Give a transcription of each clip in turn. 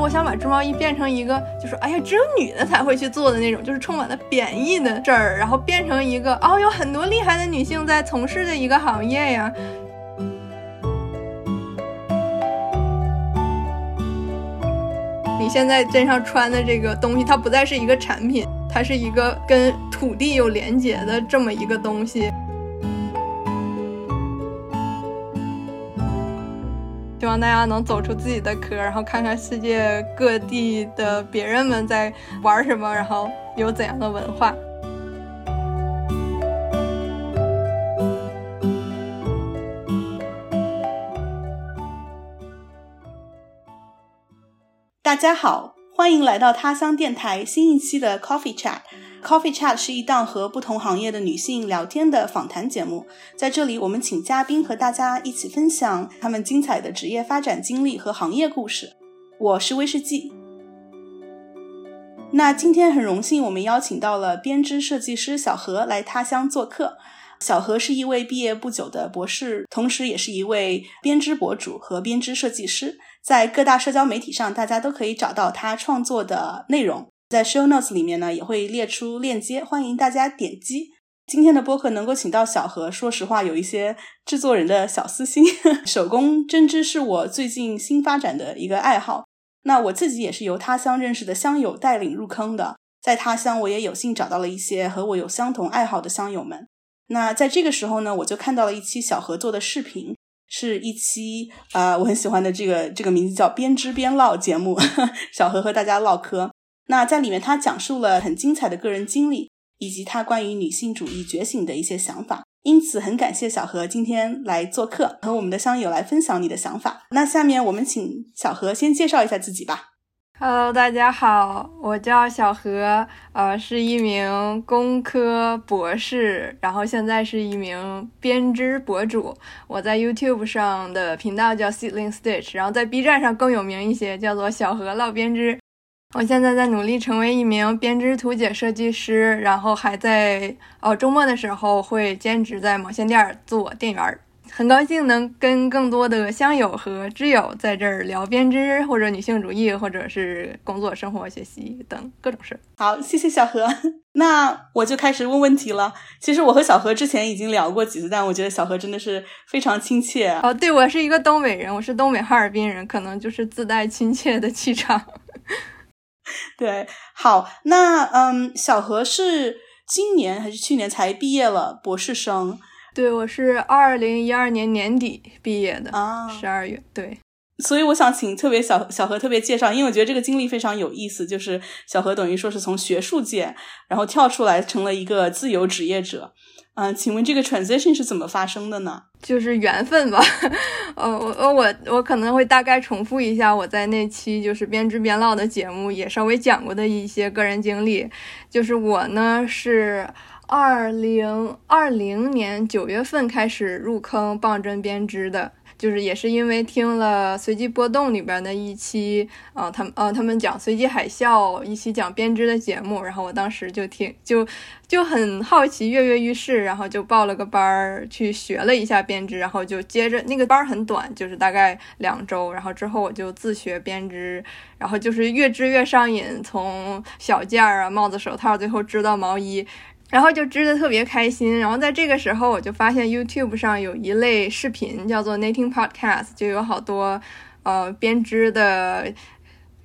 我想把织毛衣变成一个，就是哎呀，只有女的才会去做的那种，就是充满了贬义的事儿，然后变成一个哦，有很多厉害的女性在从事的一个行业呀。你现在身上穿的这个东西，它不再是一个产品，它是一个跟土地有连接的这么一个东西。望大家能走出自己的壳，然后看看世界各地的别人们在玩什么，然后有怎样的文化。大家好，欢迎来到他乡电台新一期的 Coffee Chat。Coffee Chat 是一档和不同行业的女性聊天的访谈节目，在这里我们请嘉宾和大家一起分享他们精彩的职业发展经历和行业故事。我是威士忌。那今天很荣幸，我们邀请到了编织设计师小何来他乡做客。小何是一位毕业不久的博士，同时也是一位编织博主和编织设计师。在各大社交媒体上，大家都可以找到他创作的内容。在 show notes 里面呢，也会列出链接，欢迎大家点击。今天的播客能够请到小何，说实话有一些制作人的小私心。手工针织是我最近新发展的一个爱好。那我自己也是由他乡认识的乡友带领入坑的，在他乡我也有幸找到了一些和我有相同爱好的乡友们。那在这个时候呢，我就看到了一期小何做的视频。是一期啊，我很喜欢的这个这个名字叫“边织边唠”节目，小何和大家唠嗑。那在里面，他讲述了很精彩的个人经历，以及他关于女性主义觉醒的一些想法。因此，很感谢小何今天来做客，和我们的乡友来分享你的想法。那下面我们请小何先介绍一下自己吧。Hello，大家好，我叫小何，呃，是一名工科博士，然后现在是一名编织博主。我在 YouTube 上的频道叫 Seedling Stitch，然后在 B 站上更有名一些，叫做小何唠编织。我现在在努力成为一名编织图解设计师，然后还在哦周末的时候会兼职在毛线店做店员儿。很高兴能跟更多的乡友和知友在这儿聊编织，或者女性主义，或者是工作、生活、学习等各种事。好，谢谢小何。那我就开始问问题了。其实我和小何之前已经聊过几次，但我觉得小何真的是非常亲切。哦，对，我是一个东北人，我是东北哈尔滨人，可能就是自带亲切的气场。对，好，那嗯，小何是今年还是去年才毕业了博士生？对，我是二零一二年年底毕业的啊，十二月。对，所以我想请特别小小何特别介绍，因为我觉得这个经历非常有意思。就是小何等于说是从学术界，然后跳出来成了一个自由职业者。嗯，请问这个 transition 是怎么发生的呢？就是缘分吧。呃，我我我可能会大概重复一下我在那期就是边织边唠的节目也稍微讲过的一些个人经历。就是我呢是。二零二零年九月份开始入坑棒针编织的，就是也是因为听了随机波动里边的一期，啊，他们呃他们讲随机海啸一期讲编织的节目，然后我当时就听就就很好奇，跃跃欲试，然后就报了个班儿去学了一下编织，然后就接着那个班儿很短，就是大概两周，然后之后我就自学编织，然后就是越织越上瘾，从小件儿啊帽子手套，最后织到毛衣。然后就织的特别开心，然后在这个时候我就发现 YouTube 上有一类视频叫做 Knitting Podcast，就有好多呃编织的。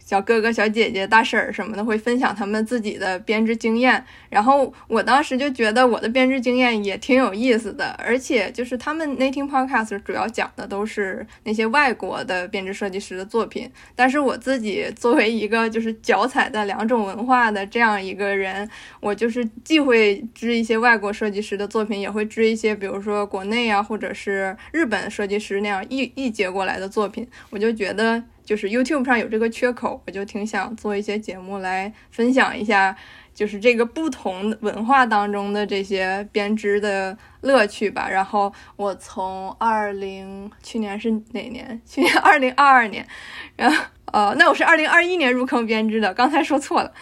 小哥哥、小姐姐、大婶儿什么的会分享他们自己的编织经验，然后我当时就觉得我的编织经验也挺有意思的，而且就是他们 Knitting Podcast 主要讲的都是那些外国的编织设计师的作品，但是我自己作为一个就是脚踩在两种文化的这样一个人，我就是既会织一些外国设计师的作品，也会织一些比如说国内啊或者是日本设计师那样译译接过来的作品，我就觉得。就是 YouTube 上有这个缺口，我就挺想做一些节目来分享一下，就是这个不同文化当中的这些编织的乐趣吧。然后我从二零去年是哪年？去年二零二二年，然后呃，那我是二零二一年入坑编织的，刚才说错了。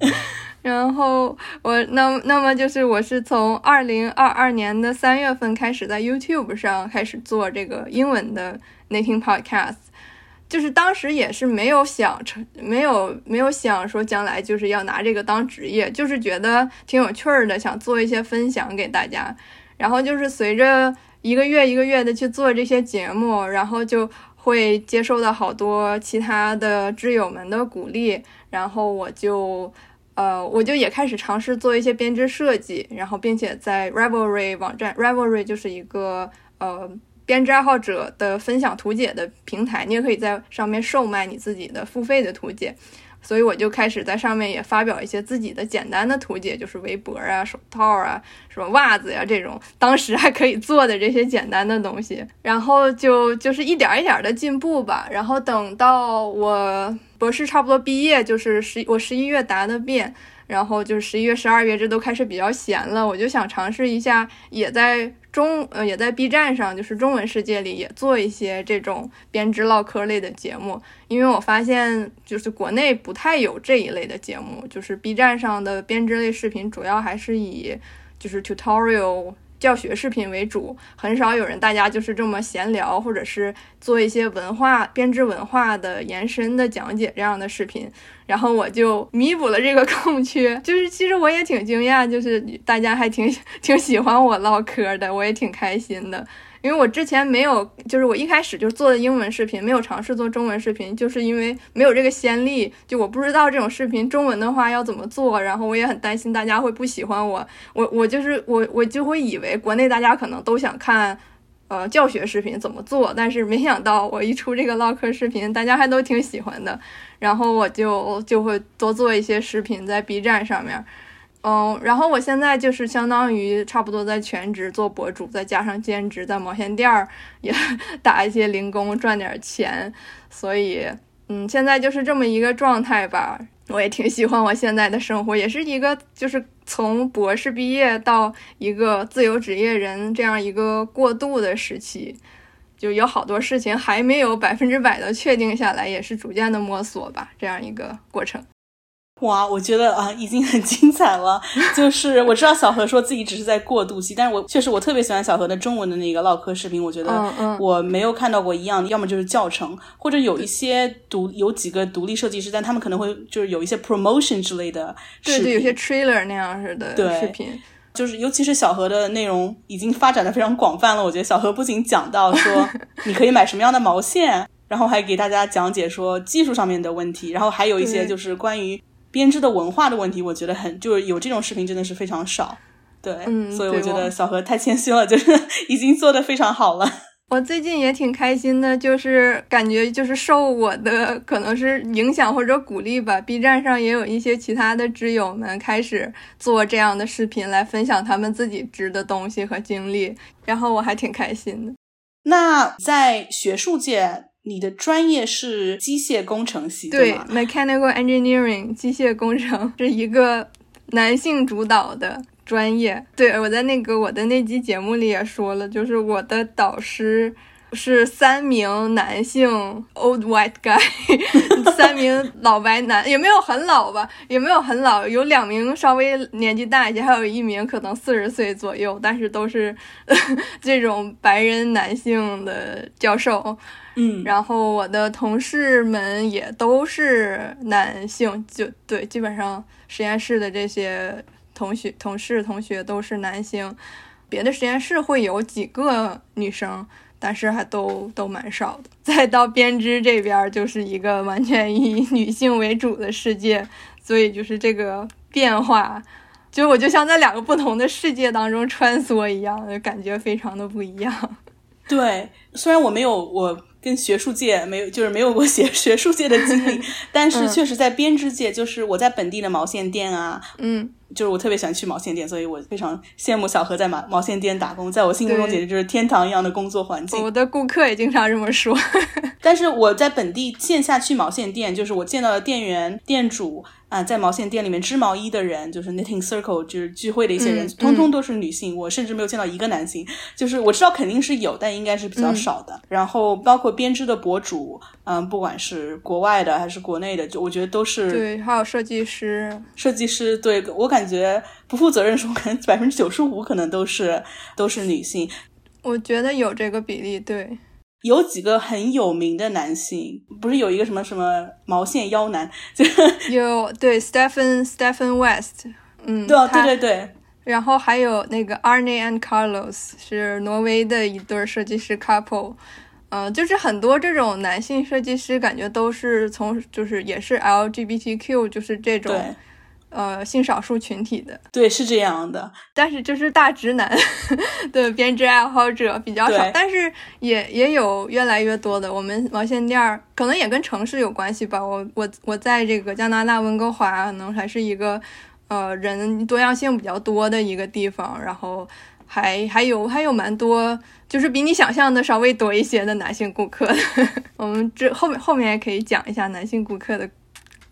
然后我那那么就是我是从二零二二年的三月份开始在 YouTube 上开始做这个英文的 Knitting Podcast。就是当时也是没有想成，没有没有想说将来就是要拿这个当职业，就是觉得挺有趣儿的，想做一些分享给大家。然后就是随着一个月一个月的去做这些节目，然后就会接受到好多其他的挚友们的鼓励，然后我就。呃，我就也开始尝试做一些编织设计，然后并且在 Ravelry 网站，Ravelry 就是一个呃编织爱好者的分享图解的平台，你也可以在上面售卖你自己的付费的图解。所以我就开始在上面也发表一些自己的简单的图解，就是围脖啊、手套啊、什么袜子呀这种，当时还可以做的这些简单的东西。然后就就是一点一点的进步吧。然后等到我博士差不多毕业，就是十我十一月答的辩。然后就是十一月、十二月，这都开始比较闲了，我就想尝试一下，也在中呃，也在 B 站上，就是中文世界里也做一些这种编织唠嗑类的节目，因为我发现就是国内不太有这一类的节目，就是 B 站上的编织类视频主要还是以就是 tutorial。教学视频为主，很少有人，大家就是这么闲聊，或者是做一些文化编织文化的延伸的讲解这样的视频，然后我就弥补了这个 空缺。就是其实我也挺惊讶，就是大家还挺 挺喜欢我唠嗑的，我也挺开心的。因为我之前没有，就是我一开始就做的英文视频，没有尝试做中文视频，就是因为没有这个先例，就我不知道这种视频中文的话要怎么做，然后我也很担心大家会不喜欢我，我我就是我我就会以为国内大家可能都想看，呃教学视频怎么做，但是没想到我一出这个唠嗑视频，大家还都挺喜欢的，然后我就就会多做一些视频在 B 站上面。嗯，然后我现在就是相当于差不多在全职做博主，再加上兼职在毛线店儿也 打一些零工赚点钱，所以嗯，现在就是这么一个状态吧。我也挺喜欢我现在的生活，也是一个就是从博士毕业到一个自由职业人这样一个过渡的时期，就有好多事情还没有百分之百的确定下来，也是逐渐的摸索吧，这样一个过程。哇，我觉得啊，已经很精彩了。就是我知道小何说自己只是在过渡期，但是我确实我特别喜欢小何的中文的那个唠嗑视频。我觉得我没有看到过一样的，要么就是教程，或者有一些独有几个独立设计师，但他们可能会就是有一些 promotion 之类的视频，对，有些 trailer 那样似的视频。就是尤其是小何的内容已经发展的非常广泛了。我觉得小何不仅讲到说 你可以买什么样的毛线，然后还给大家讲解说技术上面的问题，然后还有一些就是关于。编织的文化的问题，我觉得很就是有这种视频真的是非常少，对，所以我觉得小何太谦虚了，就是已经做的非常好了。我最近也挺开心的，就是感觉就是受我的可能是影响或者鼓励吧，B 站上也有一些其他的知友们开始做这样的视频来分享他们自己织的东西和经历，然后我还挺开心的。那在学术界。你的专业是机械工程系，对吗？Mechanical Engineering，机械工程是一个男性主导的专业。对我在那个我的那期节目里也说了，就是我的导师是三名男性 old white guy，三名老白男，也没有很老吧，也没有很老，有两名稍微年纪大一些，还有一名可能四十岁左右，但是都是 这种白人男性的教授。嗯，然后我的同事们也都是男性，就对，基本上实验室的这些同学、同事、同学都是男性。别的实验室会有几个女生，但是还都都蛮少的。再到编织这边，就是一个完全以 女性为主的世界，所以就是这个变化，就我就像在两个不同的世界当中穿梭一样，就感觉非常的不一样。对，虽然我没有我。跟学术界没有，就是没有过学 学术界的经历，但是确实在编织界，就是我在本地的毛线店啊，嗯，就是我特别喜欢去毛线店，所以我非常羡慕小何在毛毛线店打工，在我心目中简直就是天堂一样的工作环境。我的顾客也经常这么说，但是我在本地线下去毛线店，就是我见到的店员、店主。啊，在毛线店里面织毛衣的人，就是 knitting circle，就是聚会的一些人，通通都是女性。我甚至没有见到一个男性。就是我知道肯定是有，但应该是比较少的。然后包括编织的博主，嗯，不管是国外的还是国内的，就我觉得都是对，还有设计师，设计师，对我感觉不负责任说，可能百分之九十五可能都是都是女性。我觉得有这个比例，对。有几个很有名的男性，不是有一个什么什么毛线腰男，就 有对 Stephen Stephen West，嗯，对啊，对对对，然后还有那个 Arne and Carlos 是挪威的一对设计师 couple，呃，就是很多这种男性设计师，感觉都是从就是也是 LGBTQ，就是这种对呃性少数群体的，对，是这样的，但是就是大直男的编织爱好者比较少，但是也也有越来越多的。我们毛线店儿可能也跟城市有关系吧。我我我在这个加拿大温哥华，可能还是一个呃人多样性比较多的一个地方，然后还还有还有蛮多，就是比你想象的稍微多一些的男性顾客。我们这后面后面也可以讲一下男性顾客的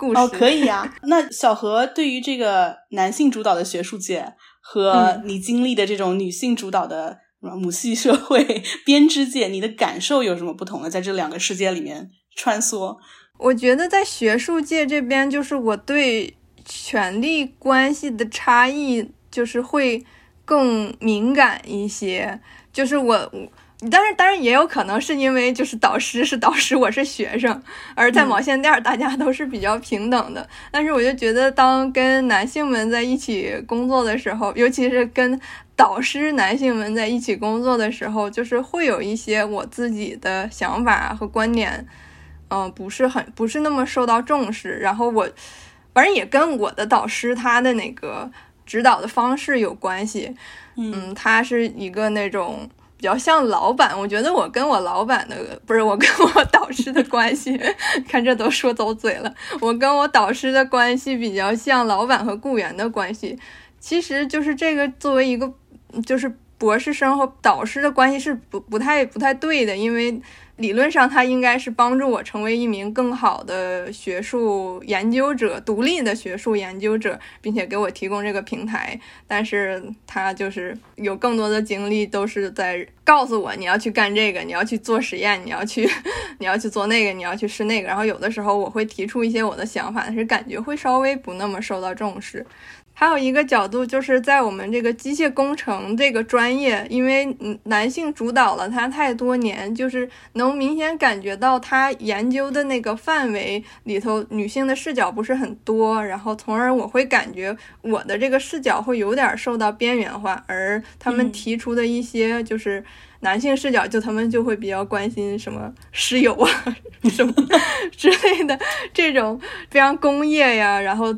故事。哦，可以啊。那小何对于这个男性主导的学术界和嗯你经历的这种女性主导的母系社会 编织界，你的感受有什么不同呢？在这两个世界里面穿梭，我觉得在学术界这边，就是我对权力关系的差异，就是会更敏感一些。就是我，我当然当然也有可能是因为就是导师是导师，我是学生，而在嗯毛线店儿大家都是比较平等的。但是我就觉得，当跟男性们在一起工作的时候，尤其是跟导师男性们在一起工作的时候，就是会有一些我自己的想法和观点。嗯、不是很不是那么受到重视。然后我，反正也跟我的导师他的那个指导的方式有关系。嗯，他是一个那种比较像老板。我觉得我跟我老板的不是我跟我 导师的关系，看这都说走嘴了。我跟我导师的关系比较像老板和雇员的关系。其实就是这个作为一个就是博士生和导师的关系是不不太不太对的，因为理论上他应该是帮助我成为一名更好的学术研究者，独立的学术研究者，并且给我提供这个平台。但是他就是有更多的精力都是在告诉我你要去干这个，你要去做实验，你要去 你要去做那个，你要去试那个。然后有的时候我会提出一些我的想法，但是感觉会稍微不那么受到重视。还有一个角度，就是在我们这个机械工程这个专业，因为嗯男性主导了它太多年，就是能明显感觉到他研究的那个范围里头，女性的视角不是很多，然后从而我会感觉我的这个视角会有点受到边缘化，而他们嗯提出的一些就是男性视角，就他们就会比较关心什么石油啊 什么之类的这种非常工业呀，然后。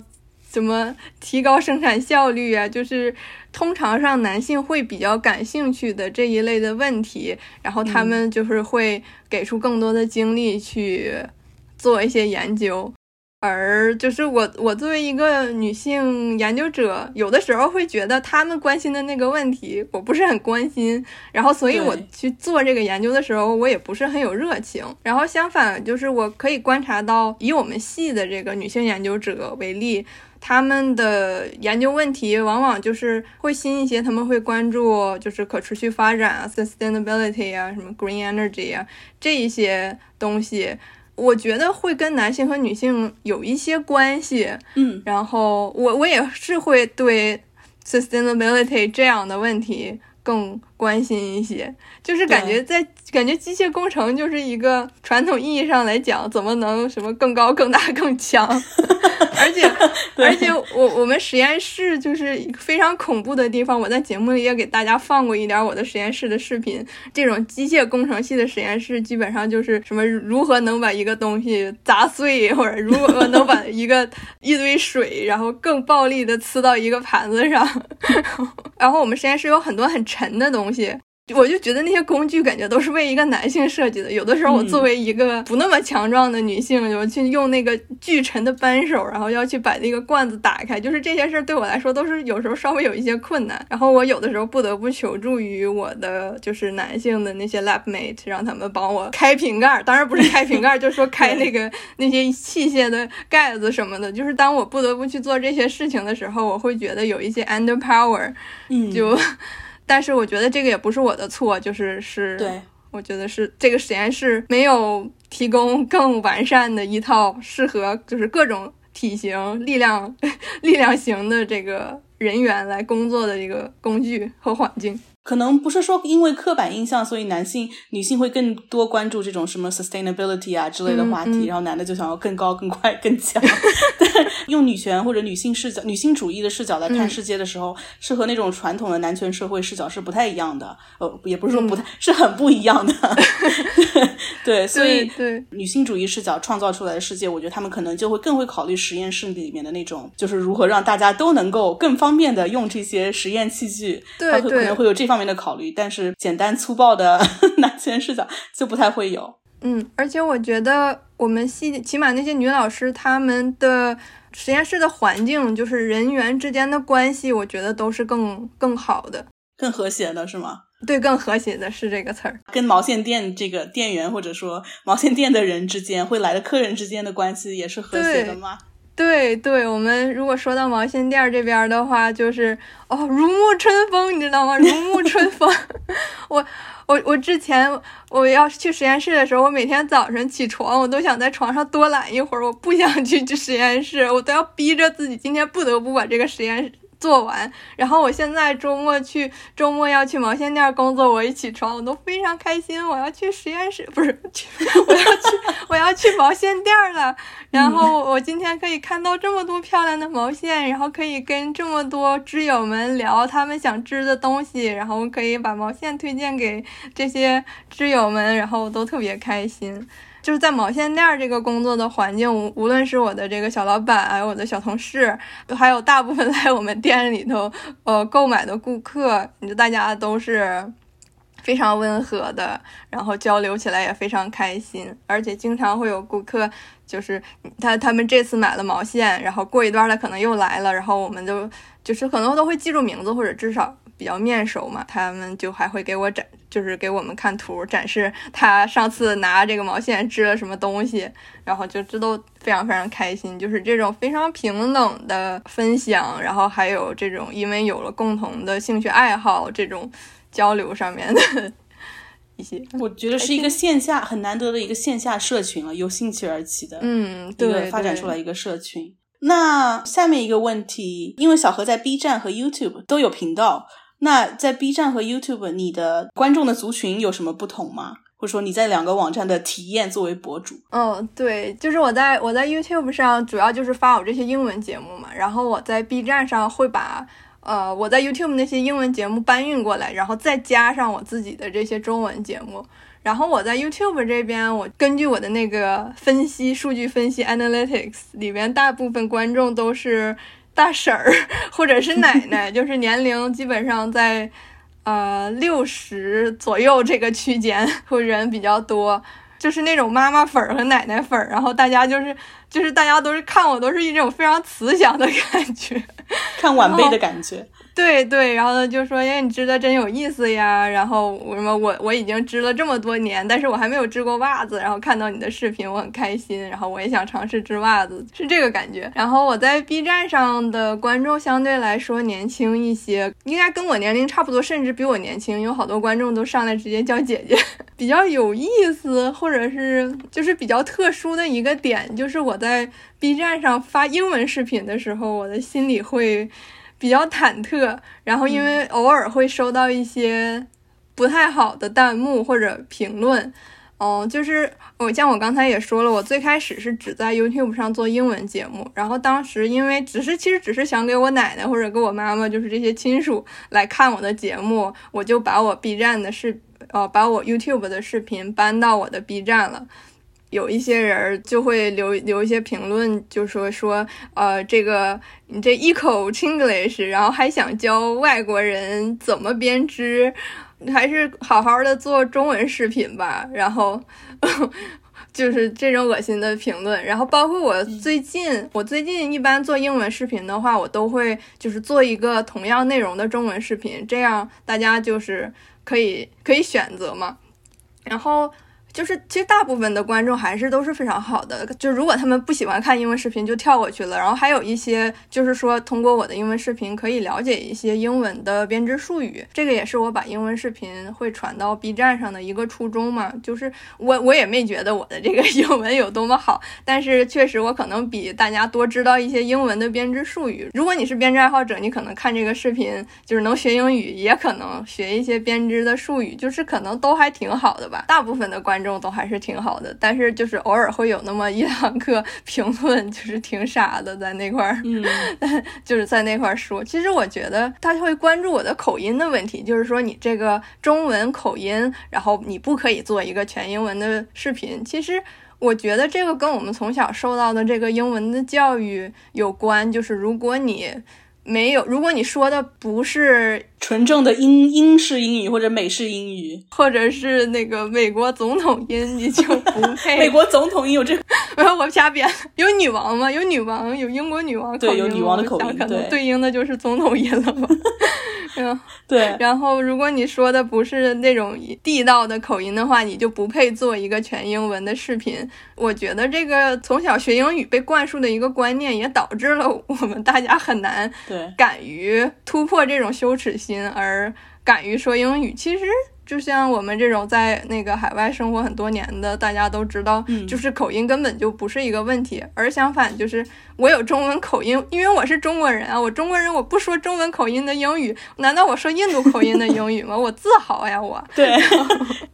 什么提高生产效率啊，就是通常上男性会比较感兴趣的这一类的问题，然后他们就是会给出更多的精力去做一些研究。而就是我，我作为一个女性研究者，有的时候会觉得他们关心的那个问题，我不是很关心，然后所以我去做这个研究的时候，我也不是很有热情。然后相反，就是我可以观察到，以我们系的这个女性研究者为例，他们的研究问题往往就是会新一些，他们会关注就是可持续发展啊、sustainability 啊、什么 green energy 啊这一些东西。我觉得会跟男性和女性有一些关系，嗯，然后我我也是会对 sustainability 这样的问题更关心一些，就是感觉在感觉机械工程就是一个传统意义上来讲，怎么能什么更高、更大、更强，而且 而且我我们实验室就是一个非常恐怖的地方，我在节目里也给大家放过一点我的实验室的视频。这种机械工程系的实验室，基本上就是什么如何能把一个东西砸碎，或者如何能把一个一堆水，然后更暴力的呲到一个盘子上。然后我们实验室有很多很沉的东西。我就觉得那些工具感觉都是为一个男性设计的。有的时候我作为一个不那么强壮的女性，我去用那个巨沉的扳手，然后要去把那个罐子打开，就是这些事儿对我来说都是有时候稍微有一些困难。然后我有的时候不得不求助于我的就是男性的那些 lab mate，让他们帮我开瓶盖。当然不是开瓶盖，就是说开那个那些器械的盖子什么的。就是当我不得不去做这些事情的时候，我会觉得有一些 under power，嗯，就。但是我觉得这个也不是我的错，就是是，对，我觉得是这个实验室没有提供更完善的一套适合就是各种体型、力量、力量型的这个人员来工作的一个工具和环境。可能不是说因为刻板印象，所以男性、女性会更多关注这种什么 sustainability 啊之类的话题，然后男的就想要更高、更快、更强。用女权或者女性视角、女性主义的视角来看世界的时候，是和那种传统的男权社会视角是不太一样的。呃，也不是说不太，是很不一样的。对，所以女性主义视角创造出来的世界，我觉得他们可能就会更会考虑实验室里面的那种，就是如何让大家都能够更方便的用这些实验器具。对，可能会有这方。方面的考虑，但是简单粗暴的男权视角就不太会有。嗯，而且我觉得我们系起码那些女老师，她们的实验室的环境，就是人员之间的关系，我觉得都是更更好的、更和谐的，是吗？对，更和谐的是这个词儿。跟毛线店这个店员或者说毛线店的人之间，会来的客人之间的关系也是和谐的吗？对对，我们如果说到毛线店这边的话，就是哦，如沐春风，你知道吗？如沐春风。我我我之前我要去实验室的时候，我每天早晨起床，我都想在床上多懒一会儿，我不想去去实验室，我都要逼着自己今天不得不把这个实验。做完，然后我现在周末去周末要去毛线店工作，我一起床我都非常开心，我要去实验室，不是去，我要去 我要去毛线店了。然后我今天可以看到这么多漂亮的毛线，然后可以跟这么多织友们聊他们想织的东西，然后可以把毛线推荐给这些织友们，然后我都特别开心。就是在毛线店这个工作的环境，无无论是我的这个小老板，还有我的小同事，还有大部分来我们店里头呃购买的顾客，你就大家都是非常温和的，然后交流起来也非常开心，而且经常会有顾客，就是他他们这次买了毛线，然后过一段他可能又来了，然后我们就就是可能都会记住名字，或者至少。比较面熟嘛，他们就还会给我展，就是给我们看图，展示他上次拿这个毛线织了什么东西，然后就这都非常非常开心，就是这种非常平等的分享，然后还有这种因为有了共同的兴趣爱好，这种交流上面的一些，我觉得是一个线下很难得的一个线下社群了，由兴趣而起的，嗯，对，发展出来一个社群。那下面一个问题，因为小何在 B 站和 YouTube 都有频道。那在 B 站和 YouTube，你的观众的族群有什么不同吗？或者说你在两个网站的体验作为博主？嗯，对，就是我在我在 YouTube 上主要就是发我这些英文节目嘛，然后我在 B 站上会把呃我在 YouTube 那些英文节目搬运过来，然后再加上我自己的这些中文节目。然后我在 YouTube 这边，我根据我的那个分析数据分析 Analytics 里边，大部分观众都是。大婶儿或者是 奶奶，就是年龄基本上在，呃六十左右这个区间，会人比较多，就是那种妈妈粉儿和奶奶粉儿，然后大家就是就是大家都是看我都是一种非常慈祥的感觉，看晚辈的感觉。对对，然后呢就说，哎，你织的真有意思呀。然后我什么，我我已经织了这么多年，但是我还没有织过袜子。然后看到你的视频，我很开心。然后我也想尝试织袜子，是这个感觉。然后我在 B 站上的观众相对来说年轻一些，应该跟我年龄差不多，甚至比我年轻。有好多观众都上来直接叫姐姐。比较有意思，或者是就是比较特殊的一个点，就是我在 B 站上发英文视频的时候，我的心里会。比较忐忑，然后因为偶尔会收到一些不太好的弹幕或者评论，嗯，就是我像我刚才也说了，我最开始是只在 YouTube 上做英文节目，然后当时因为只是其实只是想给我奶奶或者给我妈妈，就是这些亲属来看我的节目，我就把我 B 站的视，呃，把我 YouTube 的视频搬到我的 B 站了。有一些人就会留留一些评论，就说说，呃，这个你这一口 Chinglish，然后还想教外国人怎么编织，还是好好的做中文视频吧。然后 就是这种恶心的评论。然后包括我最近，我最近一般做英文视频的话，我都会就是做一个同样内容的中文视频，这样大家就是可以可以选择嘛。然后。就是其实大部分的观众还是都是非常好的。就如果他们不喜欢看英文视频，就跳过去了。然后还有一些就是说通过我的英文视频可以了解一些英文的编织术语，这个也是我把英文视频会传到 B 站上的一个初衷嘛。就是我我也没觉得我的这个 英文有多么好，但是确实我可能比大家多知道一些英文的编织术语。如果你是编织爱好者，你可能看这个视频就是能学英语，也可能学一些编织的术语，就是可能都还挺好的吧。大部分的观众都还是挺好的，但是就是偶尔会有那么一两个 评论，就是挺傻的，在那块儿，嗯，就是在那块儿说。其实我觉得他会关注我的口音的问题，就是说你这个中文口音，然后你不可以做一个全英文的视频。其实我觉得这个跟我们从小受到的这个英文的教育有关，就是如果你。没有，如果你说的不是纯正的英英式英语或者美式英语，或者是那个美国总统音，你就不配。美国总统音有这个？没有，我瞎编。有女王吗？有女王，有英国女王口音。对，有女王的口音，可能对应的就是总统音了吧。嗯，对。然后，如果你说的不是那种地道的口音的话，你就不配做一个全英文的视频。我觉得这个从小学英语被灌输的一个观念，也导致了我们大家很难对敢于突破这种羞耻心，而敢于说英语。其实。就像我们这种在那个海外生活很多年的，大家都知道，就是口音根本就不是一个问题。而相反，就是我有中文口音，因为我是中国人啊，我中国人我不说中文口音的英语，难道我说印度口音的英语吗？我自豪呀，我。对，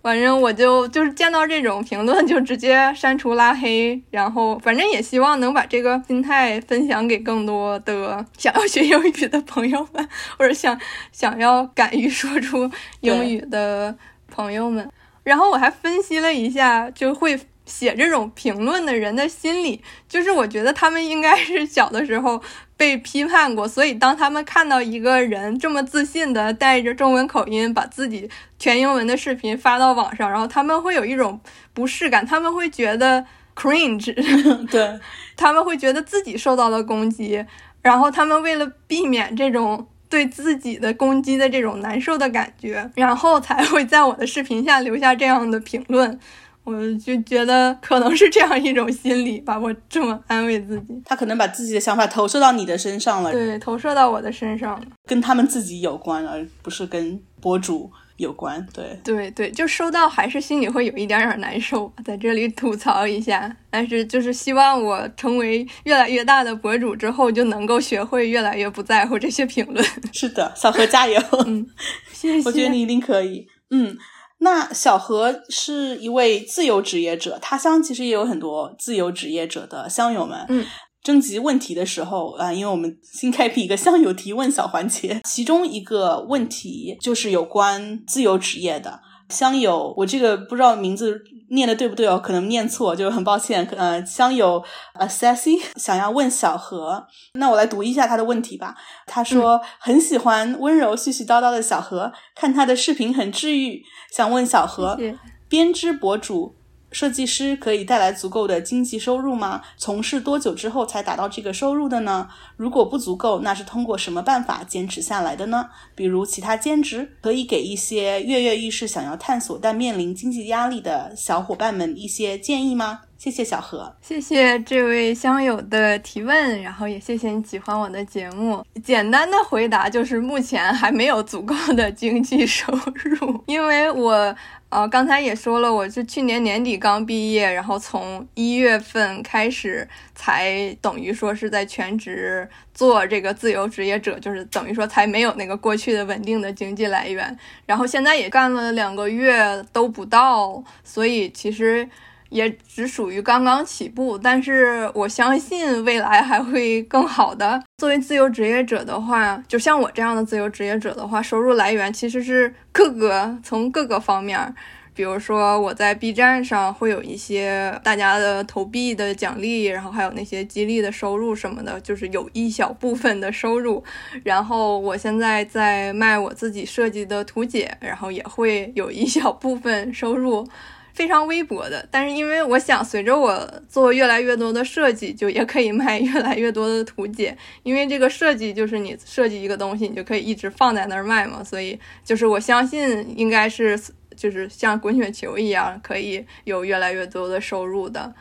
反正我就就是见到这种评论就直接删除拉黑，然后反正也希望能把这个心态分享给更多的想要学英语的朋友们，或者想想要敢于说出英语的。朋友们，然后我还分析了一下，就会写这种评论的人的心理，就是我觉得他们应该是小的时候被批判过，所以当他们看到一个人这么自信的带着中文口音把自己全英文的视频发到网上，然后他们会有一种不适感，他们会觉得 cringe，对他们会觉得自己受到了攻击，然后他们为了避免这种。对自己的攻击的这种难受的感觉，然后才会在我的视频下留下这样的评论，我就觉得可能是这样一种心理吧，我这么安慰自己。他可能把自己的想法投射到你的身上了，对，投射到我的身上了，跟他们自己有关，而不是跟博主。有关，对对对，就收到还是心里会有一点点难受，在这里吐槽一下。但是就是希望我成为越来越大的博主之后，就能够学会越来越不在乎这些评论。是的，小何加油！嗯，谢谢。我觉得你一定可以。嗯，那小何是一位自由职业者，他乡其实也有很多自由职业者的乡友们。嗯。征集问题的时候啊，因为我们新开辟一个乡友提问小环节，其中一个问题就是有关自由职业的乡友。我这个不知道名字念的对不对哦，可能念错，就很抱歉。呃，乡友 a s s s y 想要问小何，那我来读一下他的问题吧。他说很喜欢温柔絮絮叨叨的小何，看他的视频很治愈，想问小何，编织博主。设计师可以带来足够的经济收入吗？从事多久之后才达到这个收入的呢？如果不足够，那是通过什么办法坚持下来的呢？比如其他兼职，可以给一些跃跃欲试、想要探索但面临经济压力的小伙伴们一些建议吗？谢谢小何，谢谢这位乡友的提问，然后也谢谢你喜欢我的节目。简单的回答就是目前还没有足够的经济收入，因为我。呃，刚才也说了，我是去年年底刚毕业，然后从一月份开始才等于说是在全职做这个自由职业者，就是等于说才没有那个过去的稳定的经济来源。然后现在也干了两个月都不到，所以其实也只属于刚刚起步。但是我相信未来还会更好的。作为自由职业者的话，就像我这样的自由职业者的话，收入来源其实是各个从各个方面，比如说我在 B 站上会有一些大家的投币的奖励，然后还有那些激励的收入什么的，就是有一小部分的收入。然后我现在在卖我自己设计的图解，然后也会有一小部分收入。非常微薄的，但是因为我想随着我做越来越多的设计，就也可以卖 越来越多的图解。因为这个设计就是你设计一个东西，你就可以一直放在那儿卖嘛，所以就是我相信应该是就是像滚雪球一样，可以有越来越多的收入的。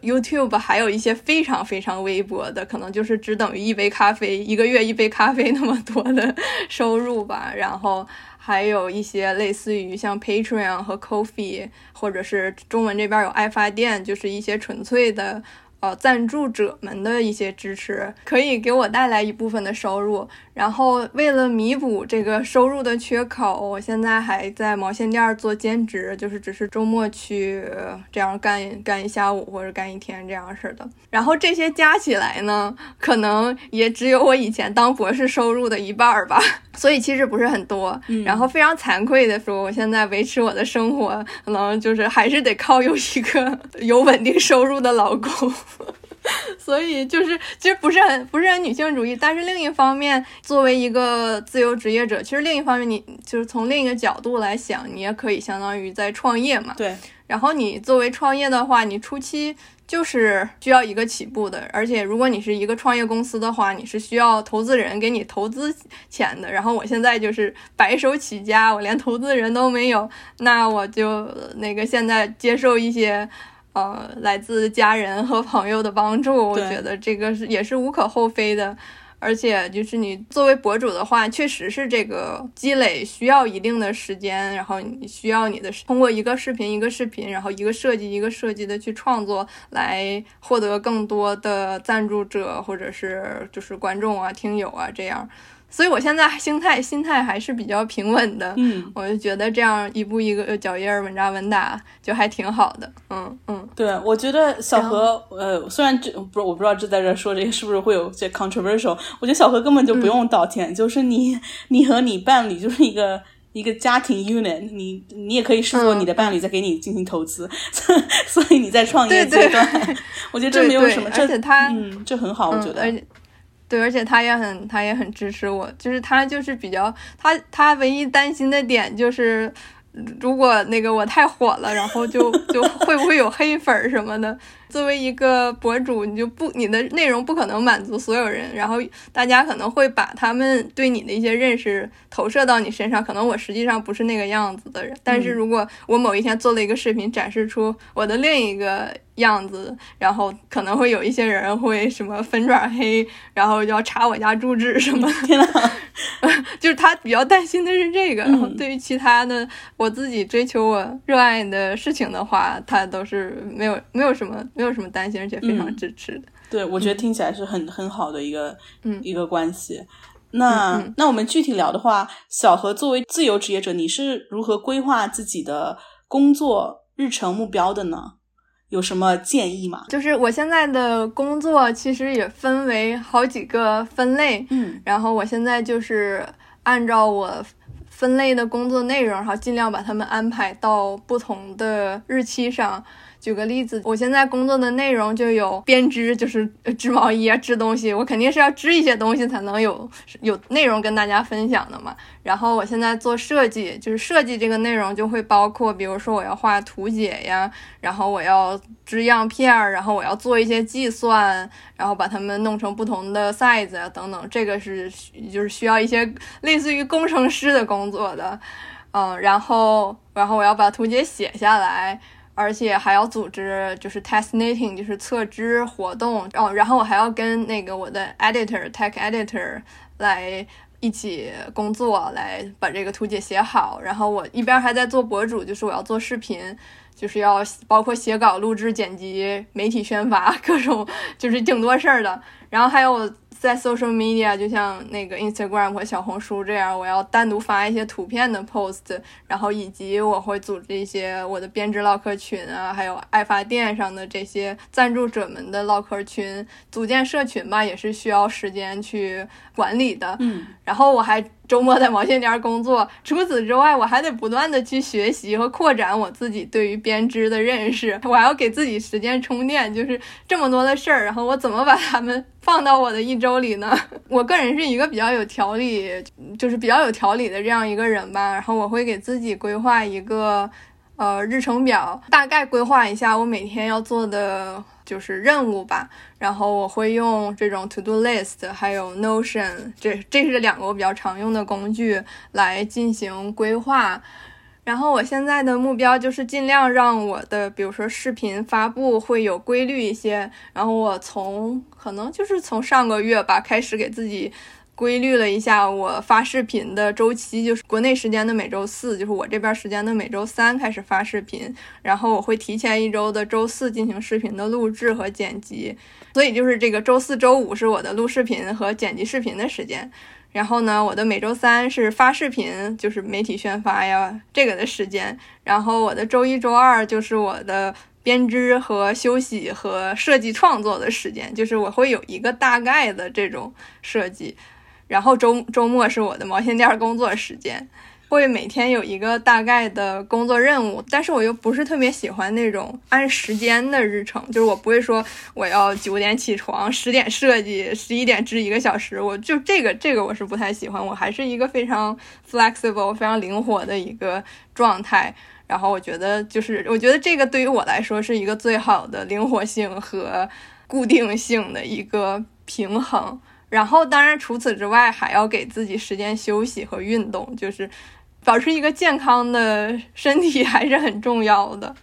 YouTube 还有一些非常非常微薄的，可能就是只等于一杯咖啡，一个月一杯咖啡那么多的 收入吧。然后还有一些类似于像 Patreon 和 Coffee，或者是中文这边有爱发电，就是一些纯粹的。呃，赞助者们的一些支持可以给我带来一部分的收入，然后为了弥补这个收入的缺口，我现在还在毛线店做兼职，就是只是周末去这样干干一下午或者干一天这样似的。然后这些加起来呢，可能也只有我以前当博士收入的一半吧，所以其实不是很多。然后非常惭愧的说，我现在维持我的生活，可能就是还是得靠有一个有稳定收入的老公。所以就是，其实不是很不是很女性主义，但是另一方面，作为一个自由职业者，其实另一方面，你就是从另一个角度来想，你也可以相当于在创业嘛。对。然后你作为创业的话，你初期就是需要一个起步的，而且如果你是一个创业公司的话，你是需要投资人给你投资钱的。然后我现在就是白手起家，我连投资人都没有，那我就那个现在接受一些。呃，来自家人和朋友的帮助，我觉得这个是也是无可厚非的。而且就是你作为博主的话，确实是这个积累需要一定的时间，然后你需要你的通过一个视频一个视频，然后一个设计一个设计的去创作，来获得更多的赞助者或者是就是观众啊、听友啊这样。所以，我现在心态心态还是比较平稳的。嗯，我就觉得这样一步一个脚印儿，稳扎稳打，就还挺好的。嗯嗯，对，我觉得小何，呃，虽然这不，我不知道这在这说这个是不是会有些 controversial。我觉得小何根本就不用道歉，就是你，你和你伴侣就是一个一个家庭 unit，你你也可以视作你的伴侣在给你进行投资，所以你在创业阶段，我觉得这没有什么，而且他，嗯，这很好，我觉得。对，而且他也很，他也很支持我。就是他就是比较，他他唯一担心的点就是，如果那个我太火了，然后就就会不会有黑粉什么的。作为一个博主，你就不你的内容不可能满足所有人，然后大家可能会把他们对你的一些认识投射到你身上。可能我实际上不是那个样子的人，但是如果我某一天做了一个视频，展示出我的另一个。样子，然后可能会有一些人会什么粉转黑，然后要查我家住址什么。天就是他比较担心的是这个。然后对于其他的，我自己追求我热爱的事情的话，他都是没有没有什么没有什么担心，而且非常支持的。对，我觉得听起来是很很好的一个嗯一个关系。那那我们具体聊的话，小何作为自由职业者，你是如何规划自己的工作日程目标的呢？有什么建议吗？就是我现在的工作其实也分为好几个分类，嗯，然后我现在就是按照我分类的工作内容，然后尽量把它们安排到不同的日期上。举个例子，我现在工作的内容就有编织，就是织毛衣啊，织东西。我肯定是要织一些东西才能有有内容跟大家分享的嘛。然后我现在做设计，就是设计这个内容就会包括，比如说我要画图解呀，然后我要织样片儿，然后我要做一些计算，然后把它们弄成不同的 size 啊等等。这个是就是需要一些类似于工程师的工作的，嗯，然后然后我要把图解写下来。而且还要组织就是 testnating，就是测支活动哦。然后我还要跟那个我的 editor tech editor 来一起工作，来把这个图解写好。然后我一边还在做博主，就是我要做视频，就是要包括写稿、录制、剪辑、媒体宣发，各种就是挺多事儿的。然后还有。在 social media 就像那个 Instagram 和小红书这样，我要单独发一些图片的 post，然后以及我会组织一些我的编织唠嗑群啊，还有爱发电上的这些赞助者们的唠嗑群，组建社群吧，也是需要时间去管理的。嗯，然后我还。周末在毛线店工作，除此之外，我还得不断的去学习和扩展我自己对于编织的认识。我还要给自己时间充电，就是这么多的事儿。然后我怎么把它们放到我的一周里呢？我个人是一个比较有条理，就是比较有条理的这样一个人吧。然后我会给自己规划一个呃日程表，大概规划一下我每天要做的。就是任务吧，然后我会用这种 to do list，还有 Notion，这这是两个我比较常用的工具来进行规划。然后我现在的目标就是尽量让我的，比如说视频发布会有规律一些。然后我从可能就是从上个月吧开始给自己规律了一下我发视频的周期，就是国内时间的每周四，就是我这边时间的每周三开始发视频。然后我会提前一周的周四进行视频的录制和剪辑，所以就是这个周四周五是我的录视频和剪辑视频的时间。然后呢，我的每周三是发视频，就是媒体宣发呀这个的时间。然后我的周一周二就是我的编织和休息和设计创作的时间，就是我会有一个大概的这种设计。然后周周末是我的毛线店工作时间。会每天有一个大概的工作任务，但是我又不是特别喜欢那种按时间的日程，就是我不会说我要九点起床，十点设计，十一点织一个小时，我就这个这个我是不太喜欢，我还是一个非常 flexible、非常灵活的一个状态。然后我觉得就是我觉得这个对于我来说是一个最好的灵活性和固定性的一个平衡。然后当然除此之外还要给自己时间休息和运动，就是。保持一个健康的身体还是很重要的。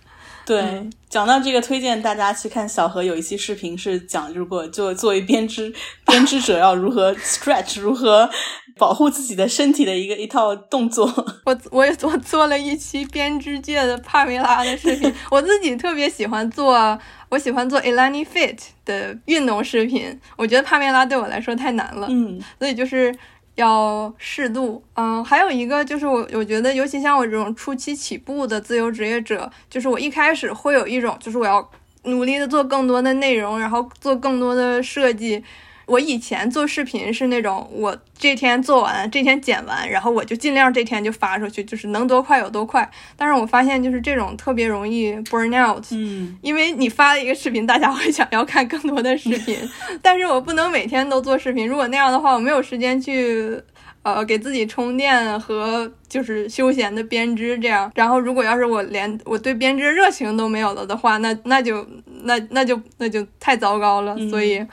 对，讲到这个，推荐大家去看小何有一期视频，是讲如果就作为编织编织者要如何 stretch，如何保护自己的身体的一个一套动作。我我也我做了一期编织界的帕梅拉的视频，我自己特别喜欢做，我喜欢做 Elani Fit 的运动视频。我觉得帕梅拉对我来说太难了，嗯，所以就是。要适度，嗯，还有一个就是我，我觉得尤其像我这种初期起步的自由职业者，就是我一开始会有一种，就是我要努力的做更多的内容，然后做更多的设计。我以前做视频是那种，我这天做完，这天剪完，然后我就尽量这天就发出去，就是能多快有多快。但是我发现就是这种特别容易 burn out，嗯，因为你发了一个视频，大家会想要看更多的视频，但是我不能每天都做视频，如果那样的话，我没有时间去呃给自己充电和就是休闲的编织这样。然后如果要是我连我对编织热情都没有了的话，那那就那那就那就太糟糕了，所以。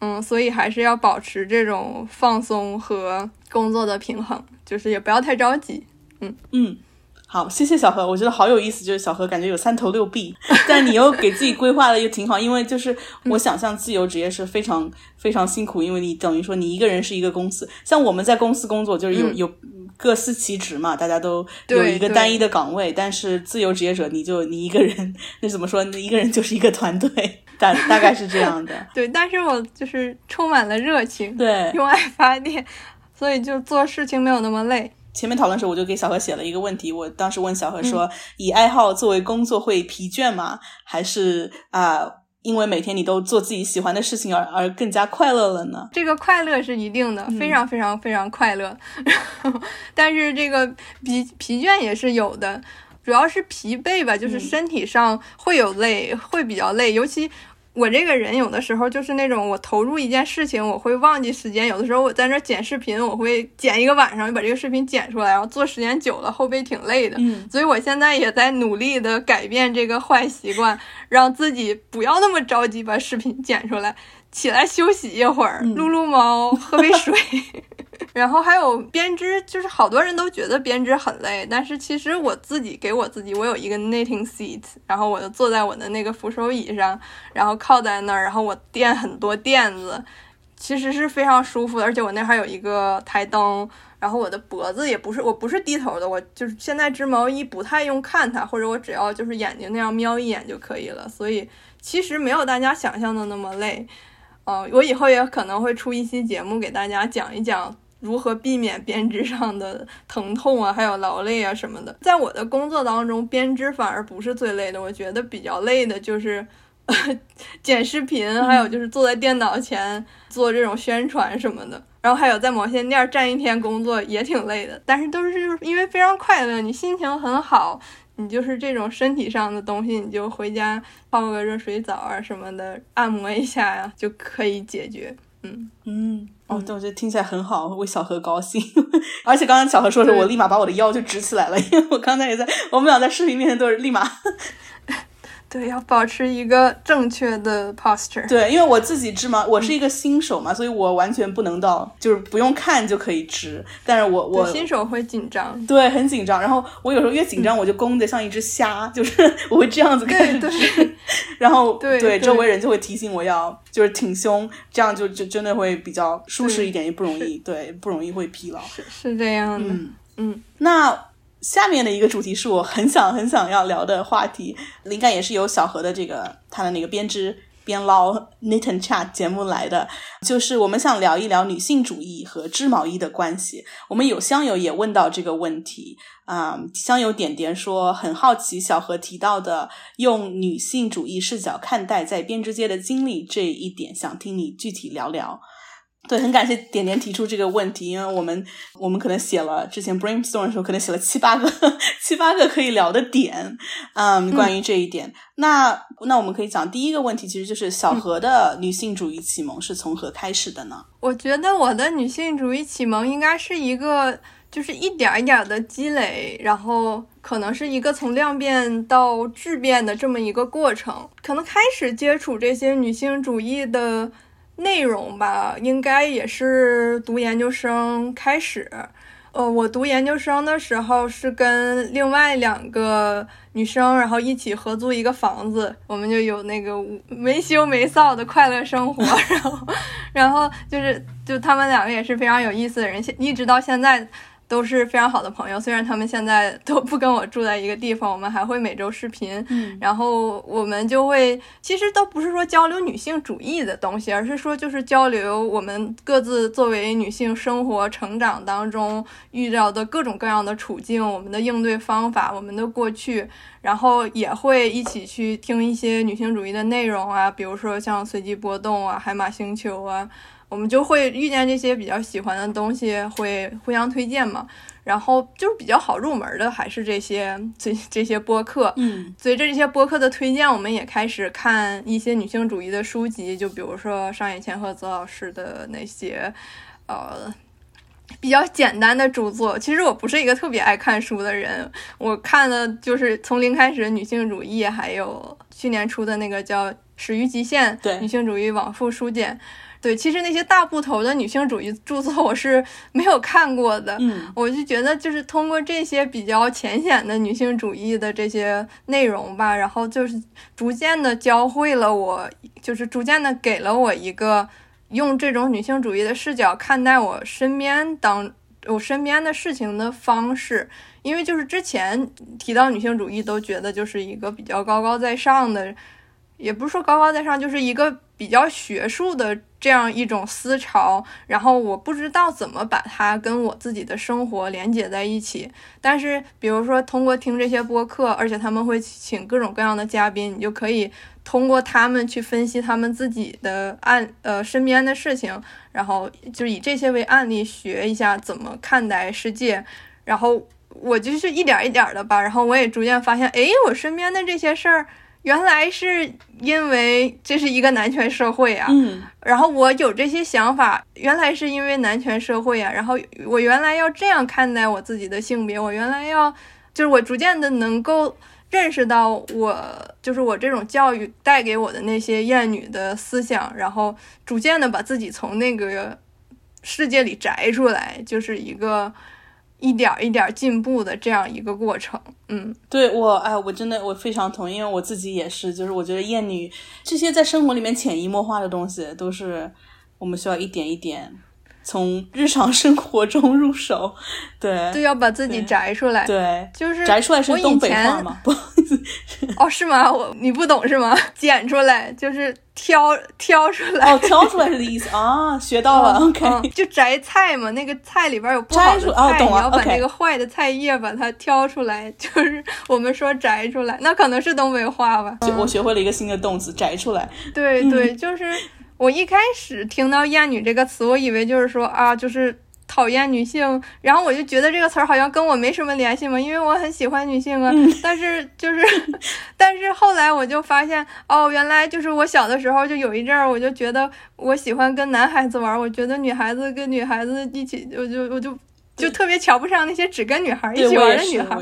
嗯，所以还是要保持这种放松和工作的平衡，就是也不要太着急。嗯嗯，好，谢谢小何，我觉得好有意思，就是小何感觉有三头六臂，但你又给自己规划的又挺好，因为就是我想象自由职业是非常非常辛苦，因为你等于说你一个人是一个公司，像我们在公司工作就是有有各司其职嘛，大家都有一个单一的岗位，但是自由职业者你就你一个人，那怎么说？你一个人就是一个团队。大大概是这样的，对，但是我就是充满了热情，对，用爱发电，所以就做事情没有那么累。前面讨论时候，我就给小何写了一个问题，我当时问小何说：“以爱好作为工作会疲倦吗？还是啊，因为每天你都做自己喜欢的事情而而更加快乐了呢？”这个快乐是一定的，非常非常非常快乐，但是这个疲疲倦也是有的。主要是疲惫吧，就是身体上会有累，会比较累。尤其我这个人有的时候就是那种，我投入一件事情，我会忘记时间。有的时候我在那剪视频，我会剪一个晚上就把这个视频剪出来，然后做时间久了后背挺累的。嗯，所以我现在也在努力的改变这个坏习惯，让自己不要那么着急把视频剪出来，起来休息一会儿，撸撸猫，喝杯水。然后还有编织，就是好多人都觉得编织很累，但是其实我自己给我自己，我有一个 knitting seat，然后我就坐在我的那个扶手椅上，然后靠在那儿，然后我垫很多垫子，其实是非常舒服的，而且我那还有一个台灯，然后我的脖子也不是，我不是低头的，我就是现在织毛衣不太用看它，或者我只要就是眼睛那样瞄一眼就可以了，所以其实没有大家想象的那么累。嗯，我以后也可能会出一期节目给大家讲一讲。如何避免编织上的疼痛啊，还有劳累啊什么的？在我的工作当中，编织反而不是最累的。我觉得比较累的就是 剪视频，还有就是坐在电脑前做这种宣传什么的。然后还有在毛线店站一天工作也挺累的，但是都是因为非常快乐，你心情很好，你就是这种身体上的东西，你就回家泡个热水澡啊什么的，按摩一下呀就可以解决。嗯嗯。哦，对，我觉得听起来很好，为小何高兴。而且刚刚小何说的，我立马把我的腰就直起来了，因为我刚才也在，我们俩在视频面前都是立马。对，要保持一个正确的 posture。对，因为我自己织嘛，我是一个新手嘛，所以我完全不能到，就是不用看就可以织。但是我我新手会紧张，对，很紧张。然后我有时候越紧张，我就弓得像一只虾，就是 我会这样子开始织，然后 对周围人就会提醒我要就是挺胸，这样就就真的会比较舒适一点，也不容易对，不容易会疲劳。是是这样的，嗯，那。下面的一个主题是我很想很想要聊的话题，灵感也是由小何的这个他的那个编织边捞 knit and chat 节目来的，就是我们想聊一聊女性主义和织毛衣的关系。我们有乡友也问到这个问题啊，乡友点点说很好奇小何提到的用女性主义视角看待在编织界的经历这一点，想听你具体聊聊。对，很感谢点点提出这个问题，因为我们我们可能写了之前 brainstorm 的时候，可能写了七八个 七八个可以聊的点，嗯，关于这一点。那那我们可以讲第一个问题，其实就是小何的女性主义启蒙是从何开始的呢？我觉得我的女性主义启蒙应该是一个，就是一点一点的积累，然后可能是一个从量变到质变的这么一个过程。可能开始接触这些女性主义的。内容吧，应该也是读研究生开始。呃，我读研究生的时候是跟另外两个女生，然后一起合租一个房子，我们就有那个没羞没臊的快乐生活。然后，然后就是，就他们两个也是非常有意思的人，一直到现在。都是非常好的朋友，虽然他们现在都不跟我住在一个地方，我们还会每周视频。嗯，然后我们就会，其实都不是说交流女性主义的东西，而是说就是交流我们各自作为女性生活成长当中遇到的各种各样的处境，我们的应对方法，我们的过去，然后也会一起去听一些女性主义的内容啊，比如说像随机波动啊、海马星球啊。我们就会遇见这些比较喜欢的东西，会互相推荐嘛。然后就是比较好入门的，还是这些这这些播客。嗯，随着这些播客的推荐，我们也开始看一些女性主义的书籍，就比如说上野千鹤子老师的那些，呃，比较简单的著作。其实我不是一个特别爱看书的人，我看的就是从零开始女性主义，还有去年出的那个叫《始于极限》女性主义往复书简。对，其实那些大部头的女性主义著作我是 没有看过的，嗯，我就觉得就是通过这些比较浅显的女性主义的这些内容吧，然后就是逐渐的教会了我，就是逐渐的给了我一个用这种女性主义的视角看待我身边当我身边的事情的方式，因为就是之前提到女性主义都觉得就是一个比较高高在上的，也不是说高高在上，就是一个。比较学术的这样一种思潮，然后我不知道怎么把它跟我自己的生活连接在一起。但是，比如说通过听这些播客，而且他们会请各种各样的嘉宾，你就可以通过他们去分析他们自己的案呃身边的事情，然后就以这些为案例学一下怎么看待世界。然后我就是一点一点的吧，然后我也逐渐发现，哎，我身边的这些事儿。原来是因为这是一个男权社会啊，嗯，然后我有这些想法，原来是因为男权社会啊，然后我原来要这样看待我自己的性别，我原来要就是我逐渐的能够认识到我就是我这种教育带给我的那些厌女的思想，然后逐渐的把自己从那个世界里摘出来，就是一个。一点一点进步的这样一个过程，嗯，对我，哎，我真的我非常同意，因为我自己也是，就是我觉得厌女这些在生活里面潜移默化的东西，都是我们需要一点一点。从日常生活中入手，对，对，要把自己摘出来，对，就是摘出来是东北话吗？不好意思，哦，是吗？我你不懂是吗？剪出来就是挑挑出来，哦，挑出来是的意思啊，学到了，OK，就摘菜嘛，那个菜里边有不好的菜，你要把那个坏的菜叶把它挑出来，就是我们说摘出来，那可能是东北话吧。我学会了一个新的动词，摘出来。对对，就是。我一开始听到“厌女”这个词，我以为就是说啊，就是讨厌女性，然后我就觉得这个词儿好像跟我没什么联系嘛，因为我很喜欢女性啊。但是就是，但是后来我就发现，哦，原来就是我小的时候就有一阵儿，我就觉得我喜欢跟男孩子玩，我觉得女孩子跟女孩子一起，我就我就就特别瞧不上那些只跟女孩一起玩的女孩。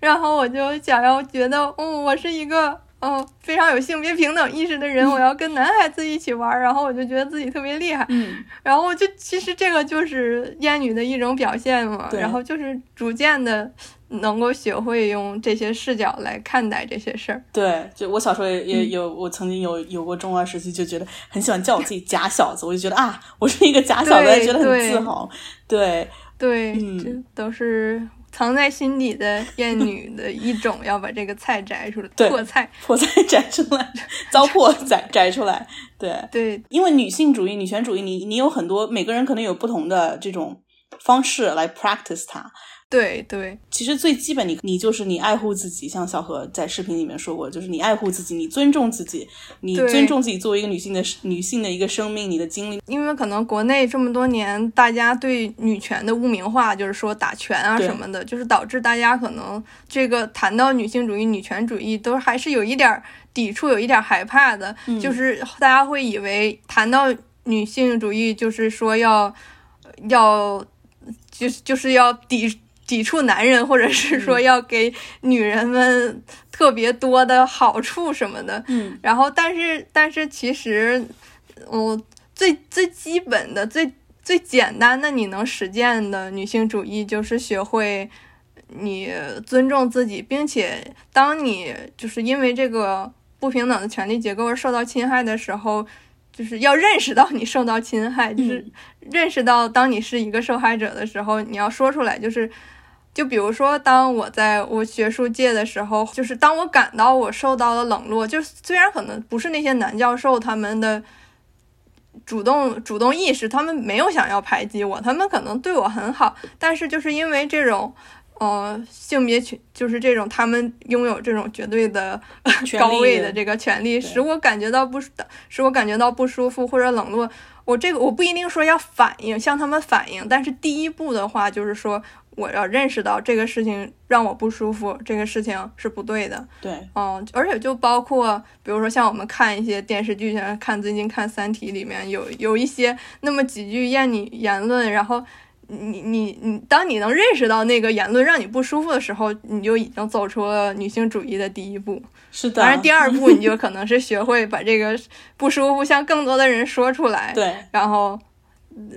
然后我就想要觉得，嗯，我是一个。嗯，非常有性别平等意识的人，我要跟男孩子一起玩，然后我就觉得自己特别厉害。嗯，然后就其实这个就是厌女的一种表现嘛。然后就是逐渐的能够学会用这些视角来看待这些事儿。对，就我小时候也也有，我曾经有有过中二时期，就觉得很喜欢叫我自己假小子，我就觉得啊，我是一个假小子，觉得很自豪。对对，这都是。藏在心底的厌女的一种，要把这个菜摘出来，破菜，破菜摘出来，糟粕 摘摘出来，对对，因为女性主义、女权主义，你你有很多，每个人可能有不同的这种方式来 practice 它。对对，其实最基本，你你就是你爱护自己，像小何在视频里面说过，就是你爱护自己，你尊重自己，你尊重自己作为一个女性的女性的一个生命，你的经历。因为可能国内这么多年，大家对女权的污名化，就是说打拳啊什么的，就是导致大家可能这个谈到女性主义、女权主义，都还是有一点抵触，有一点害怕的，就是大家会以为谈到女性主义，就是说要要就是就是要抵。抵触男人，或者是说要给女人们特别多的好处什么的，嗯，然后但是但是其实，我，最最基本的、最最简单的你能实践的女性主义，就是学会你尊重自己，并且当你就是因为这个不平等的权利结构而受到侵害的时候，就是要认识到你受到侵害，就是认识到当你是一个受害者的时候，你要说出来，就是。就比如说，当我在我学术界的时候，就是当我感到我受到了冷落，就虽然可能不是那些男教授他们的主动主动意识，他们没有想要排挤我，他们可能对我很好，但是就是因为这种，呃，性别权，就是这种他们拥有这种绝对的高位的这个权利，使我感觉到不，使我感觉到不舒服或者冷落。我这个我不一定说要反应，向他们反应，但是第一步的话就是说。我要认识到这个事情让我不舒服，这个事情是不对的。对，嗯，而且就包括，比如说像我们看一些电视剧，像看最近看《三体》里面有有一些那么几句厌女言论，然后你你你，当你能认识到那个言论让你不舒服的时候，你就已经走出了女性主义的第一步。是的。当然，第二步你就可能是学会把这个不舒服向更多的人说出来。对。然后，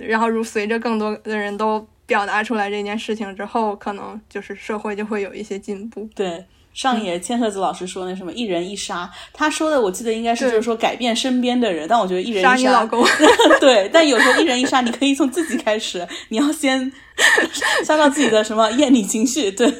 然后如随着更多的人都。表达出来这件事情之后，可能就是社会就会有一些进步。对，上野千鹤子老师说那什么“一人一杀”，他说的我记得应该是就是说改变身边的人，但我觉得一人一杀你老公。对，但有时候一人一杀，你可以从自己开始，你要先 杀到自己的什么厌女情绪。对，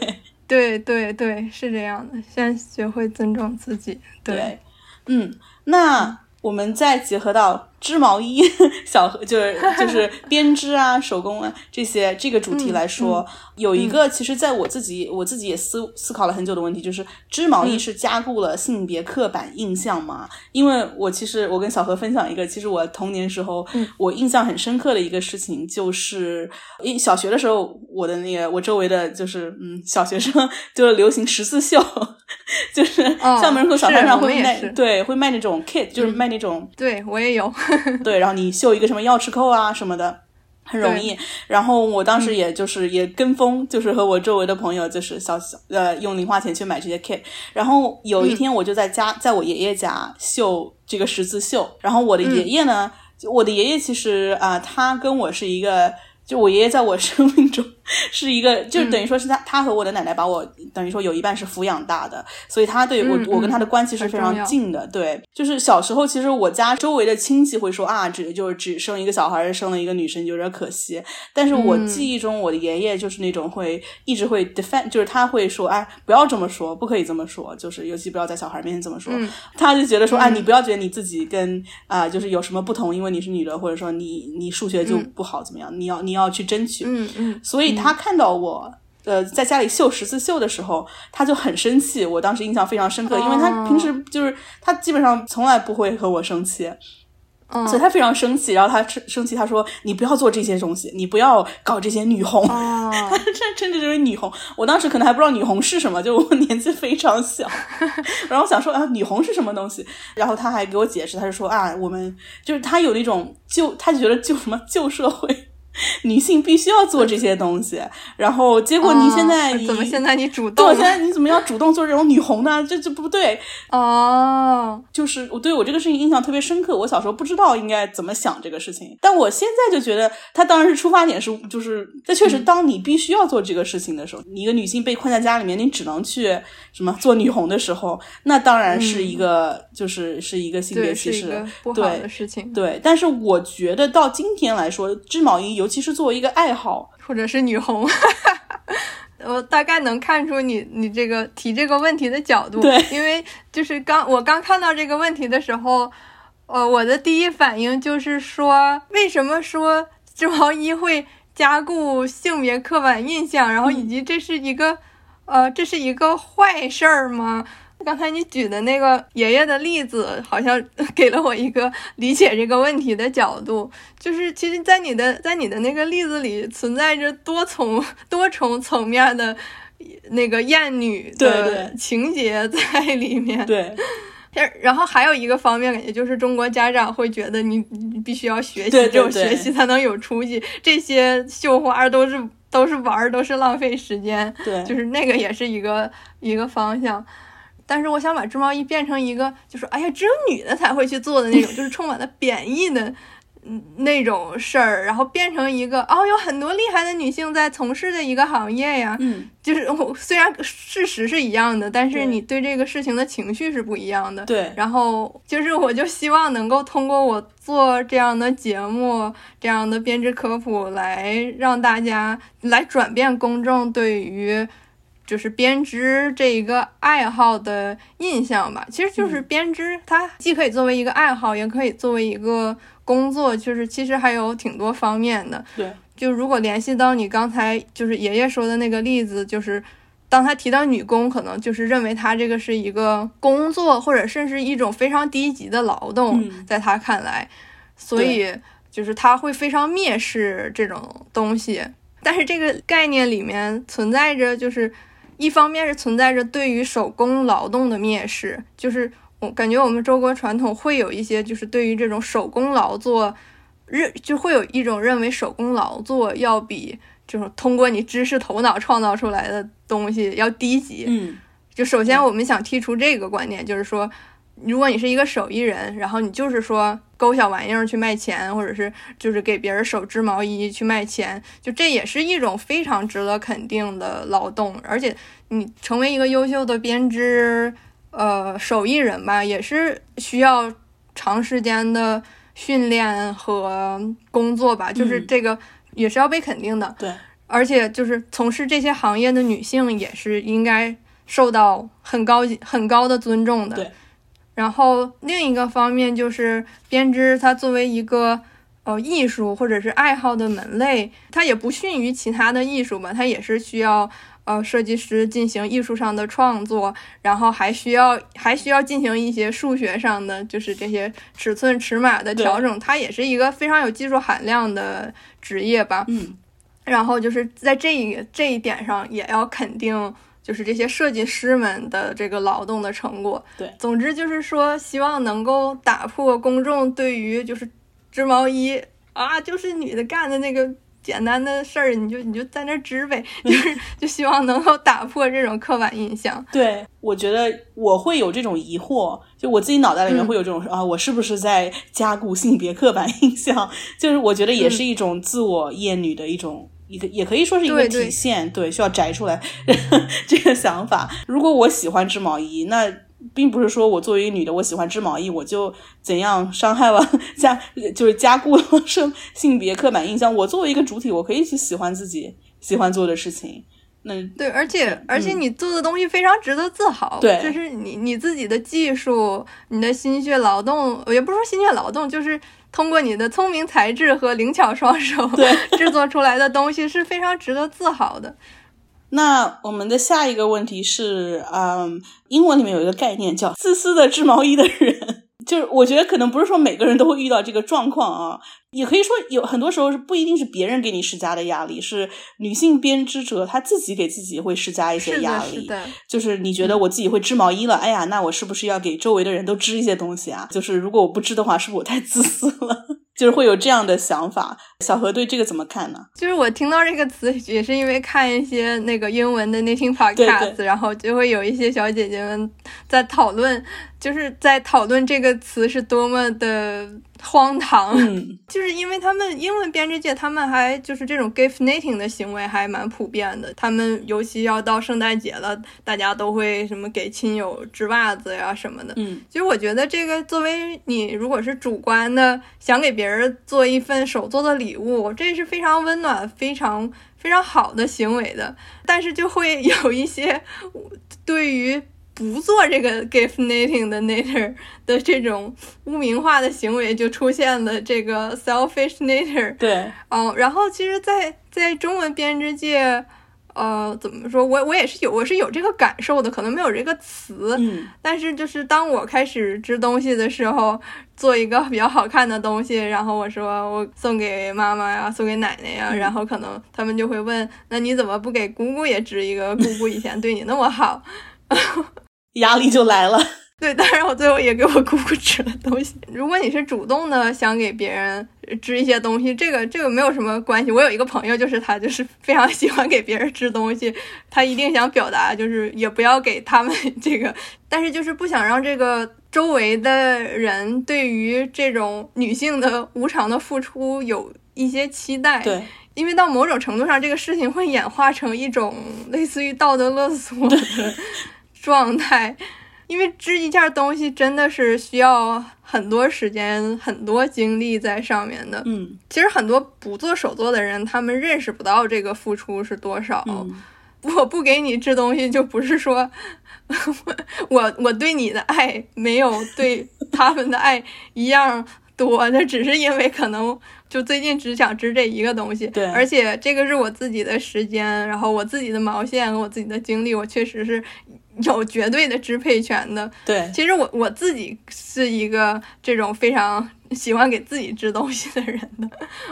对对对，是这样的，先学会尊重自己。对，嗯，那我们再结合到。织毛衣，小就是就是编织啊，手工啊这些这个主题来说，有一个其实在我自己我自己也思思考了很久的问题，就是织毛衣是加固了性别刻板印象吗？因为我其实我跟小何分享一个，其实我童年时候我印象很深刻的一个事情，就是一小学的时候，我的那个我周围的就是嗯小学生就流行十字绣，就是校门口小摊上会卖，对，会卖那种 kit，就是卖那种，对我也有。对，然后你绣一个什么钥匙扣啊什么的，很容易。然后我当时也就是也跟风，就是和我周围的朋友就是小小呃用零花钱去买这些 kit。然后有一天我就在家，在我爷爷家绣这个十字绣。然后我的爷爷呢，我的爷爷其实啊，他跟我是一个。就我爷爷在我生命中 是一个，就是等于说是他，他和我的奶奶把我等于说有一半是抚养大的，所以他对我，我跟他的关系是非常近的。对，就是小时候，其实我家周围的亲戚会说啊，只就是只生一个小孩，生了一个女生有点可惜。但是我记忆中，我的爷爷就是那种会一直会 defend，就是他会说，哎，不要这么说，不可以这么说，就是尤其不要在小孩面前这么说。他就觉得说，哎，你不要觉得你自己跟啊，就是有什么不同，因为你是女的，或者说你你数学就不好怎么样，你要你要。要去争取，嗯嗯，所以他看到我，呃，在家里绣十字绣的时候，他就很生气。我当时印象非常深刻，因为他平时就是他基本上从来不会和我生气，所以他非常生气。然后他生生气，他说：“你不要做这些东西，你不要搞这些女红。”他称称之为女红。我当时可能还不知道女红是什么，就我年纪非常小。然后我想说啊，女红是什么东西？然后他还给我解释，他就说啊，我们就是他有那种旧，他就觉得旧什么旧社会。女性必须要做这些东西，然后结果你现在怎么现在你主动？现在你怎么要主动做这种女红呢？这这不对哦。就是我对我这个事情印象特别深刻。我小时候不知道应该怎么想这个事情，但我现在就觉得，他当然是出发点是，就是这确实，当你必须要做这个事情的时候，你一个女性被困在家里面，你只能去什么做女红的时候，那当然是一个，就是是一个性别歧视，不好的事情。对，但是我觉得到今天来说，织毛衣尤其是作为一个爱好，或者是女红，我大概能看出你你这个提这个问题的角度。对，因为就是刚我刚看到这个问题的时候，呃，我的第一反应就是说，为什么说织毛衣会加固性别刻板印象，然后以及这是一个呃，这是一个坏事儿吗？刚才你举的那个爷爷的例子，好像 给了我一个理解这个问题的角度。就是其实，在你的在你的那个例子里，存在着多重多重层面的那个厌女的情节在里面。对。然后还有一个方面，感觉就是中国家长会觉得你你必须要学习，只有学习才能有出息。这些绣花都是都是玩儿，都是浪费时间。对。就是那个也是一个一个方向。但是我想把织毛衣变成一个，就是哎呀，只有女的才会去做的那种，就是充满了贬义的，嗯，那种事儿，然后变成一个哦，有很多厉害的女性在从事的一个行业呀。嗯，就是我虽然事实是一样的，但是你对这个事情的情绪是不一样的。对。然后就是，我就希望能够通过我做这样的节目，这样的编织科普，来让大家来转变公众对于。就是编织这一个爱好的印象吧，其实就是编织，它既可以作为一个爱好，也可以作为一个工作，就是其实还有挺多方面的。对，就如果联系到你刚才就是爷爷说的那个例子，就是当他提到女工，可能就是认为他这个是一个工作，或者甚至一种非常低级的劳动，在他看来，所以就是他会非常蔑视这种东西。但是这个概念里面存在着就是。一方面是存在着对于手工劳动的蔑视，就是我感觉我们中国传统会有一些，就是对于这种手工劳作，认就会有一种认为手工劳作要比这种通过你知识头脑创造出来的东西要低级。嗯，就首先我们想剔除这个观念，就是说。如果你是一个手艺人，然后你就是说勾小玩意儿去卖钱，或者是就是给别人手织毛衣去卖钱，就这也是一种非常值得肯定的劳动。而且你成为一个优秀的编织呃手艺人吧，也是需要长时间的训练和工作吧，就是这个也是要被肯定的。对，而且就是从事这些行业的女性也是应该受到很高很高的尊重的。对。然后另一个方面就是编织，它作为一个呃艺术或者是爱好的门类，它也不逊于其他的艺术吧，它也是需要呃设计师进行艺术上的创作，然后还需要还需要进行一些数学上的，就是这些尺寸尺码的调整，它也是一个非常有技术含量的职业吧。嗯，然后就是在这一这一点上也要肯定。就是这些设计师们的这个劳动的成果。对，总之就是说，希望能够打破公众对于就是织毛衣啊，就是女的干的那个简单的事儿，你就你就在那织呗，就是就希望能够打破这种刻板印象。对，我觉得我会有这种疑惑，就我自己脑袋里面会有这种啊，我是不是在加固性别刻板印象？就是我觉得也是一种自我厌女的一种。一个也可以说是一个体现，对，需要摘出来 这个想法。如果我喜欢织毛衣，那并不是说我作为一个女的，我喜欢织毛衣，我就怎样伤害了 加，就是加固了性性别刻板印象。我作为一个主体，我可以去喜欢自己喜欢做的事情。那对，而且而且你做的东西非常值得自豪，对，就是你你自己的技术，你的心血劳动，也不是说心血劳动，就是。通过你的聪明才智和灵巧双手，对 制作出来的东西是非常值得自豪的。那我们的下一个问题是，嗯，英文里面有一个概念叫“自私的织毛衣的人”。就是我觉得可能不是说每个人都会遇到这个状况啊，也可以说有很多时候是不一定是别人给你施加的压力，是女性编织者她自己给自己会施加一些压力。是的就是你觉得我自己会织毛衣了，哎呀，那我是不是要给周围的人都织一些东西啊？就是如果我不织的话，是不是我太自私了？就是会有这样的想法。小何对这个怎么看呢？就是我听到这个词，也是因为看一些那个英文的那听 podcast，然后就会有一些小姐姐们在讨论，就是在讨论这个词是多么的。荒唐，就是因为他们英文编织界，他们还就是这种 gift knitting 的行为还蛮普遍的。他们尤其要到圣诞节了，大家都会什么给亲友织袜子呀什么的。嗯，其实我觉得这个作为你如果是主观的想给别人做一份手做的礼物，这是非常温暖、非常非常好的行为的。但是就会有一些对于。不做这个 gift knitting 的 knitter 的这种污名化的行为，就出现了这个 selfish knitter。对，嗯，然后其实，在在中文编织界，呃，怎么说我我也是有我是有这个感受的，可能没有这个词，嗯，但是就是当我开始织东西的时候，做一个比较好看的东西，然后我说我送给妈妈呀，送给奶奶呀，然后可能他们就会问，那你怎么不给姑姑也织一个？姑姑以前对你那么好。压力就来了，对，当然我最后也给我姑姑织了东西。如果你是主动的想给别人织一些东西，这个这个没有什么关系。我有一个朋友，就是他就是非常喜欢给别人织东西，他一定想表达就是也不要给他们这个，但是就是不想让这个周围的人对于这种女性的无偿的付出有一些期待。对，因为到某种程度上，这个事情会演化成一种类似于道德勒索的。状态，因为织一件东西真的是需要很多时间、很多精力在上面的。嗯，其实很多不做手作的人，他们认识不到这个付出是多少。我不给你织东西，就不是说我我对你的爱没有对他们的爱一样多，那只是因为可能就最近只想织这一个东西。对，而且这个是我自己的时间，然后我自己的毛线和我自己的精力，我确实是。有绝对的支配权的，对。其实我我自己是一个这种非常喜欢给自己织东西的人的，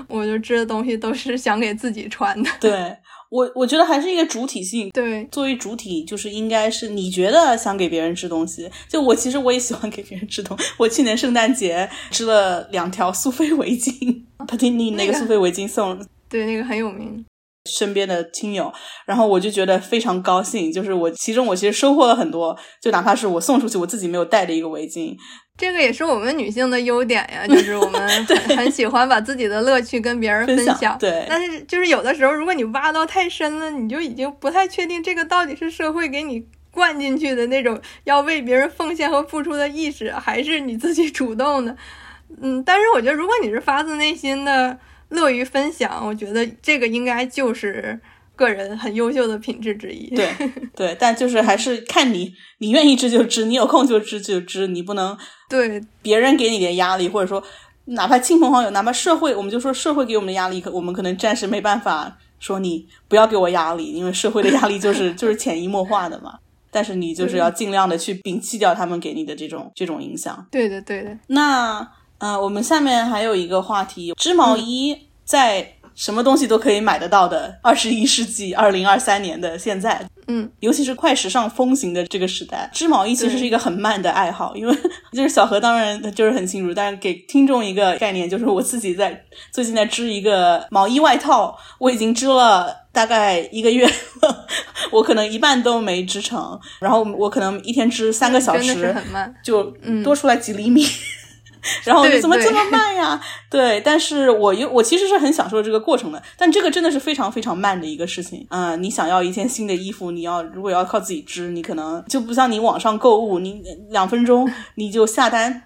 我就织的东西都是想给自己穿的。对我，我觉得还是一个主体性。对，作为主体，就是应该是你觉得想给别人织东西。就我其实我也喜欢给别人织东，我去年圣诞节织了两条苏菲围巾，Patini 那个苏菲围巾送，对，那个很有名。身边的亲友，然后我就觉得非常高兴，就是我其中我其实收获了很多，就哪怕是我送出去我自己没有带的一个围巾，这个也是我们女性的优点呀，就是我们很很喜欢把自己的乐趣跟别人分享。对，但是就是有的时候，如果你挖到太深了，你就已经不太确定这个到底是社会给你灌进去的那种要为别人奉献和付出的意识，还是你自己主动的。嗯，但是我觉得如果你是发自内心的。乐于分享，我觉得这个应该就是个人很优秀的品质之一。对 对，但就是还是看你，你愿意织就织，你有空就织就织，你不能对别人给你点压力，或者说哪怕亲朋好友，哪怕社会，我们就说社会给我们的压力，可我们可能暂时没办法说你不要给我压力，因为社会的压力就是 就是潜移默化的嘛。但是你就是要尽量的去摒弃掉他们给你的这种这种影响。对的，对的。那。呃，我们下面还有一个话题，织毛衣在什么东西都可以买得到的二十一世纪二零二三年的现在，嗯，尤其是快时尚风行的这个时代，织毛衣其实是一个很慢的爱好，因为就是小何当然就是很清楚，但是给听众一个概念，就是我自己在最近在织一个毛衣外套，我已经织了大概一个月，我可能一半都没织成，然后我可能一天织三个小时，很慢，就多出来几厘米。然后你怎么这么慢呀？对，但是我又我其实是很享受这个过程的，但这个真的是非常非常慢的一个事情。嗯，你想要一件新的衣服，你要如果要靠自己织，你可能就不像你网上购物，你两分钟你就下单，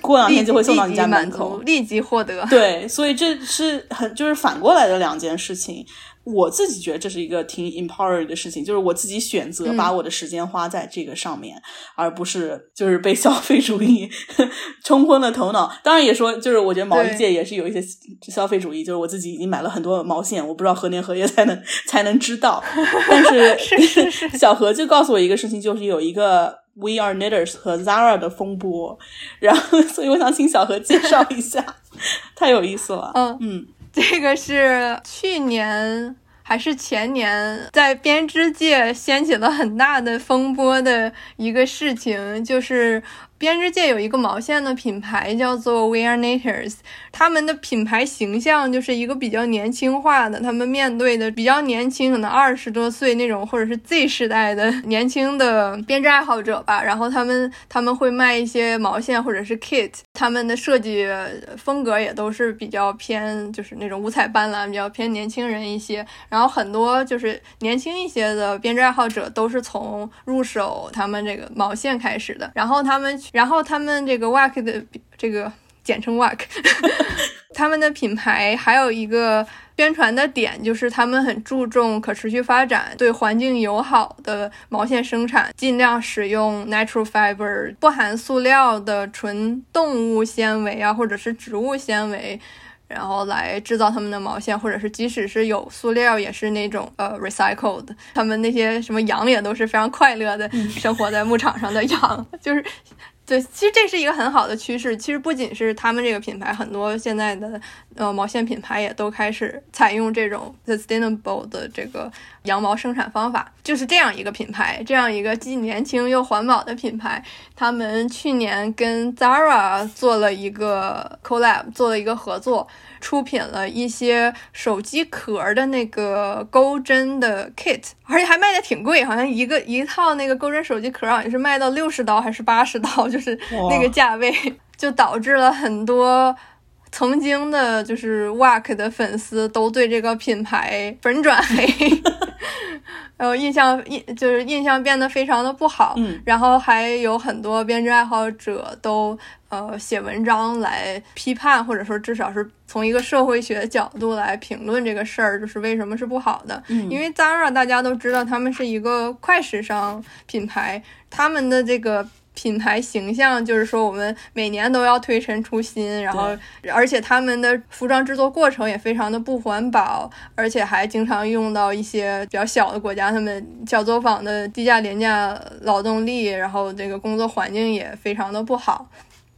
过两天就会送到你家门口，立即获得。对，所以这是很就是反过来的两件事情。我自己觉得这是一个挺 empowered 的事情，就是我自己选择把我的时间花在这个上面，而不是就是被消费主义 冲昏了头脑。当然也说，就是我觉得毛衣界也是有一些消费主义，就是我自己已经买了很多毛线，我不知道何年何月才能才能知道。但是 小何就告诉我一个事情，就是有一个 We Are Knitters 和 Zara 的风波，然后所以我想请小何介绍一下，太有意思了。嗯嗯。这个是去年还是前年，在编织界掀起了很大的风波的一个事情，就是编织界有一个毛线的品牌叫做 We Are Kniters，他们的品牌形象就是一个比较年轻化的，他们面对的比较年轻，可能二十多岁那种，或者是 Z 时代的年轻的编织爱好者吧。然后他们他们会卖一些毛线或者是 kit，他们的设计风格也都是比较偏，就是那种五彩斑斓，比较偏年轻人一些。然后很多就是年轻一些的编织爱好者都是从入手他们这个毛线开始的，然后他们。然后他们这个 WAK 的这个简称 WAK，他们的品牌还有一个宣传的点就是他们很注重可持续发展，对环境友好的毛线生产，尽量使用 natural fiber，不含塑料的纯动物纤维啊，或者是植物纤维，然后来制造他们的毛线，或者是即使是有塑料，也是那种呃 recycled。他们那些什么羊也都是非常快乐的生活在牧场上的羊，就是。对，其实这是一个很好的趋势。其实不仅是他们这个品牌，很多现在的呃毛线品牌也都开始采用这种 sustainable 的这个羊毛生产方法。就是这样一个品牌，这样一个既年轻又环保的品牌，他们去年跟 Zara 做了一个 collab，做了一个合作。出品了一些手机壳的那个钩针的 kit，而且还卖的挺贵，好像一个一套那个钩针手机壳好像是卖到六十刀还是八十刀，就是那个价位，就导致了很多曾经的就是 WAK 的粉丝都对这个品牌粉转黑。然后印象印就是印象变得非常的不好，嗯，然后还有很多编织爱好者都呃写文章来批判，或者说至少是从一个社会学角度来评论这个事儿，就是为什么是不好的。嗯，因为 Zara 大家都知道，他们是一个快时尚品牌，他们的这个。品牌形象就是说，我们每年都要推陈出新，然后而且他们的服装制作过程也非常的不环保，而且还经常用到一些比较小的国家他们小作坊的低价廉价劳动力，然后这个工作环境也非常的不好。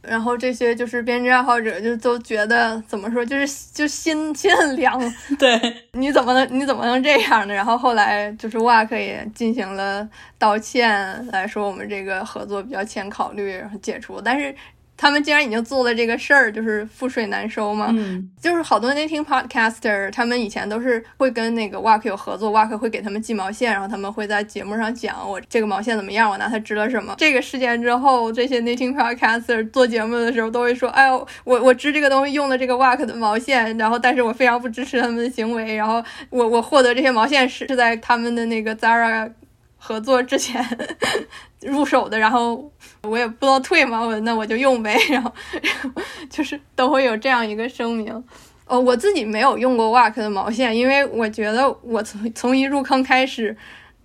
然后这些就是编织爱好者就都觉得怎么说，就是就心心很凉。对，你怎么能你怎么能这样呢？然后后来就是 WAK 也进行了道歉，来说我们这个合作比较欠考虑，然后解除。但是。他们既然已经做了这个事儿，就是覆水难收嘛。嗯，就是好多那听 podcaster，他们以前都是会跟那个 WAK 有合作，WAK 会给他们寄毛线，然后他们会在节目上讲我这个毛线怎么样，我拿它织了什么。这个事件之后，这些 Nating podcaster 做节目的时候都会说：“哎呦，我我织这个东西用的这个 WAK 的毛线，然后但是我非常不支持他们的行为，然后我我获得这些毛线是是在他们的那个 Zara。”合作之前 入手的，然后我也不知道退嘛，我那我就用呗，然后 就是都会有这样一个声明。哦，我自己没有用过 WAK 的毛线，因为我觉得我从从一入坑开始。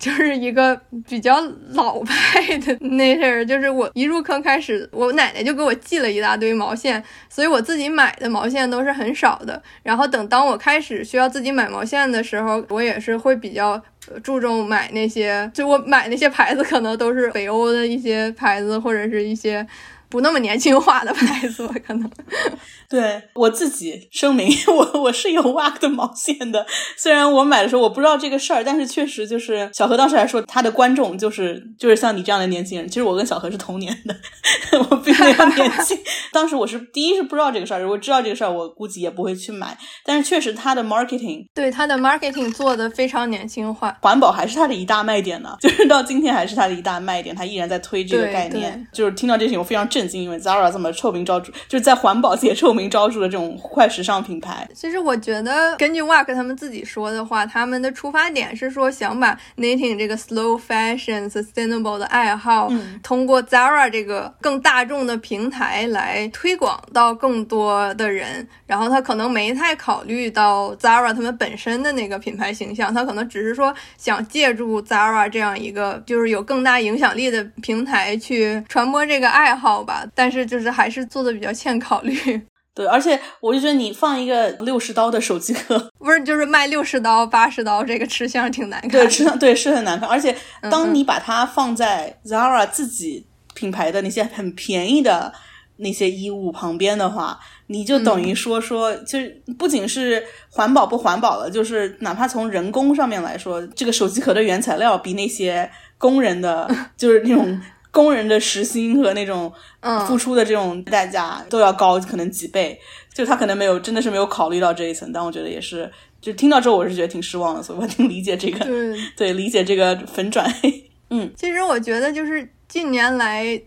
就是一个比较老派的那事儿，就是我一入坑开始，我奶奶就给我寄了一大堆毛线，所以我自己买的毛线都是很少的。然后等当我开始需要自己买毛线的时候，我也是会比较注重买那些，就我买那些牌子可能都是北欧的一些牌子，或者是一些。不那么年轻化的牌子，可能。对我自己声明，我我是有 WAK 的毛线的。虽然我买的时候我不知道这个事儿，但是确实就是小何当时还说他的观众就是就是像你这样的年轻人。其实我跟小何是同年的，我并没有年轻。当时我是第一是不知道这个事儿，如果知道这个事儿，我估计也不会去买。但是确实他的 marketing 对他的 marketing 做的非常年轻化，环保还是他的一大卖点呢。就是到今天还是他的一大卖点，他依然在推这个概念。就是听到这些，我非常震。因为 Zara 这么臭名昭著，就是在环保界臭名昭著的这种快时尚品牌。其实我觉得，根据 WAK 他们自己说的话，他们的出发点是说想把 knitting 这个 slow fashion sustainable 的爱好，通过 Zara 这个更大众的平台来推广到更多的人。然后他可能没太考虑到 Zara 他们本身的那个品牌形象，他可能只是说想借助 Zara 这样一个就是有更大影响力的平台去传播这个爱好吧。但是就是还是做的比较欠考虑，对，而且我就觉得你放一个六十刀的手机壳，不是就是卖六十刀、八十刀，这个吃相挺难看。对，吃相对是很难看。而且当你把它放在 Zara 自己品牌的那些很便宜的那些衣物旁边的话，你就等于说说，就是不仅是环保不环保了，就是哪怕从人工上面来说，这个手机壳的原材料比那些工人的 就是那种。工人的时薪和那种嗯付出的这种代价都要高，可能几倍。就他可能没有，真的是没有考虑到这一层。但我觉得也是，就听到之后我是觉得挺失望的，所以我挺理解这个，对，对，理解这个粉转黑。嗯其实我觉得就是近年来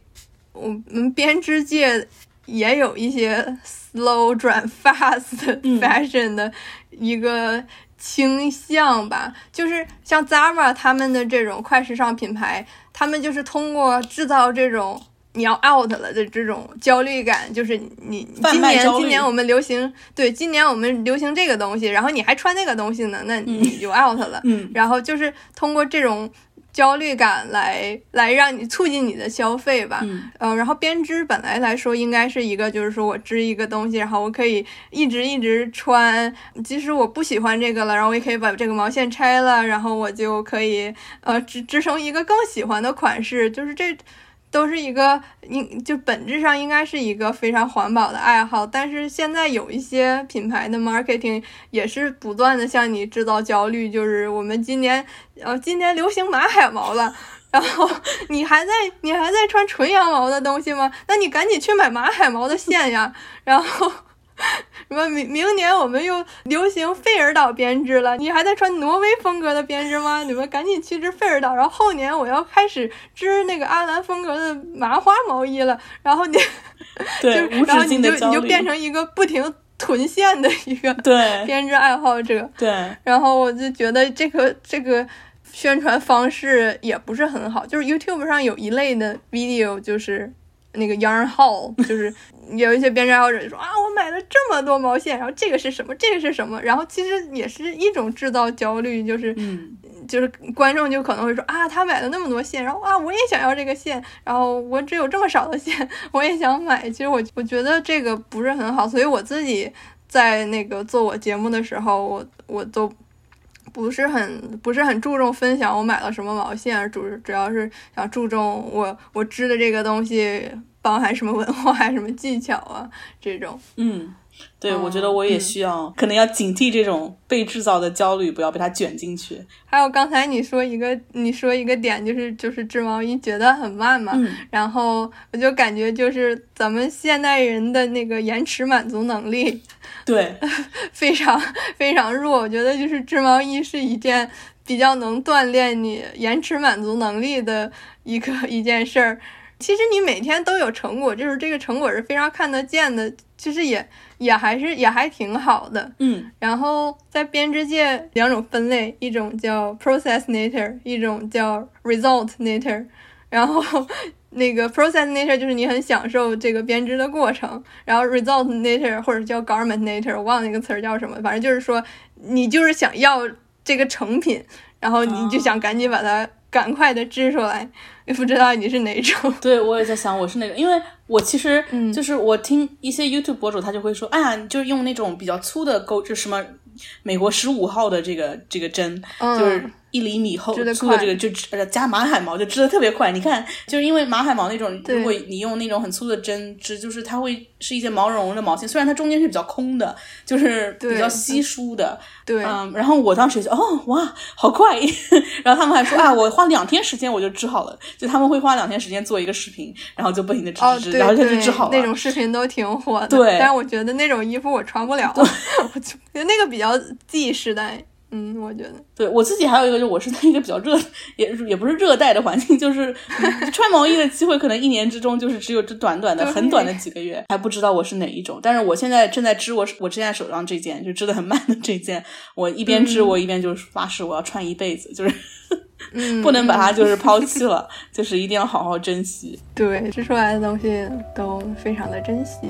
我们编织界也有一些 slow 转 fast 嗯 fashion 的一个倾向吧，就是像 Zara 他们的这种快时尚品牌，他们就是通过制造这种。你要 out 了的这种焦虑感，就是你今年今年我们流行对，今年我们流行这个东西，然后你还穿那个东西呢，那你就 out 了。嗯然后就是通过这种焦虑感来来让你促进你的消费吧。嗯呃，然后编织本来来说应该是一个，就是说我织一个东西，然后我可以一直一直穿，即使我不喜欢这个了，然后我也可以把这个毛线拆了，然后我就可以呃织织成一个更喜欢的款式，就是这。都是一个，应就本质上应该是一个非常环保的爱好，但是现在有一些品牌的 marketing 也是不断的向你制造焦虑，就是我们今年，呃，今年流行马海毛了，然后你还在你还在穿纯羊毛的东西吗？那你赶紧去买马海毛的线呀，然后。什么明明年我们又流行费尔岛编织了，你还在穿挪威风格的编织吗？你们赶紧去织费尔岛，然后后年我要开始织那个阿兰风格的麻花毛衣了，然后你 对，就然后你就你就变成一个不停囤线的一个编织爱好者，对，然后我就觉得这个这个宣传方式也不是很好，就是 YouTube 上有一类的 video 就是。那个 yarn haul 就是 有一些编织爱好者就说啊，我买了这么多毛线，然后这个是什么，这个是什么，然后其实也是一种制造焦虑，就是嗯就是观众就可能会说啊，他买了那么多线，然后啊，我也想要这个线，然后我只有这么少的线，我也想买。其实我我觉得这个不是很好，所以我自己在那个做我节目的时候，我我都不是很不是很注重分享我买了什么毛线，主主要是想注重我我织的这个东西包含什么文化、什么技巧啊这种。嗯。对，嗯我觉得我也需要，可能要警惕这种被制造的焦虑，不要被它卷进去。还有刚才你说一个，你说一个点，就是就是织毛衣觉得很慢嘛，嗯然后我就感觉就是咱们现代人的那个延迟满足能力对，非常非常弱，我觉得就是织毛衣是一件比较能锻炼你延迟满足能力的一个一件事儿。其实你每天都有成果，就是这个成果是非常看得见的，其实也也还是也还挺好的。嗯然后在编织界两种分类，一种叫 process knitter，一种叫 result knitter。然后 那个 process knitter 就是你很享受这个编织的过程，然后 result knitter 或者叫 garment knitter，我忘了那个词儿叫什么，反正就是说你就是想要这个成品，然后你就想赶紧把它赶快的织出来。也不知道你是哪种。对，我也在想我是哪个，因为我其实嗯就是我听一些 YouTube 博主，他就会说，哎呀，你就用那种比较粗的钩，就什么美国十五号的这个这个针，嗯就是一厘米厚粗的这个，就织呃加马海毛就织的特别快。你看，就是因为马海毛那种，如果你用那种很粗的针织，就是它会是一些毛茸茸的毛线，虽然它中间是比较空的，就是比较稀疏的，对，嗯，然后我当时就哦哇，好快！然后他们还说啊，我花两天时间我就织好了，就他们会花两天时间做一个视频，然后就不停的织哦，织然后它就对织好了。那种视频都挺火的。对但是我觉得那种衣服我穿不了，我就那个比较 Z 时代。嗯，我觉得对我自己还有一个，就是我是在一个比较热，也也不是热带的环境，就是嗯穿毛衣的机会可能一年之中就是只有这短短的、很短的几个月，还不知道我是哪一种。但是我现在正在织我我现在手上这件，就织的很慢的这件，我一边织嗯我一边就是发誓我要穿一辈子，就是嗯，不能把它就是抛弃了，就是一定要好好珍惜。对织出来的东西都非常的珍惜。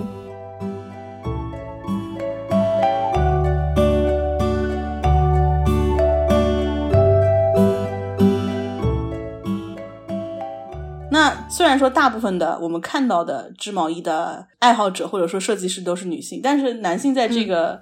那虽然说大部分的我们看到的织毛衣的爱好者或者说设计师都是女性，但是男性在这个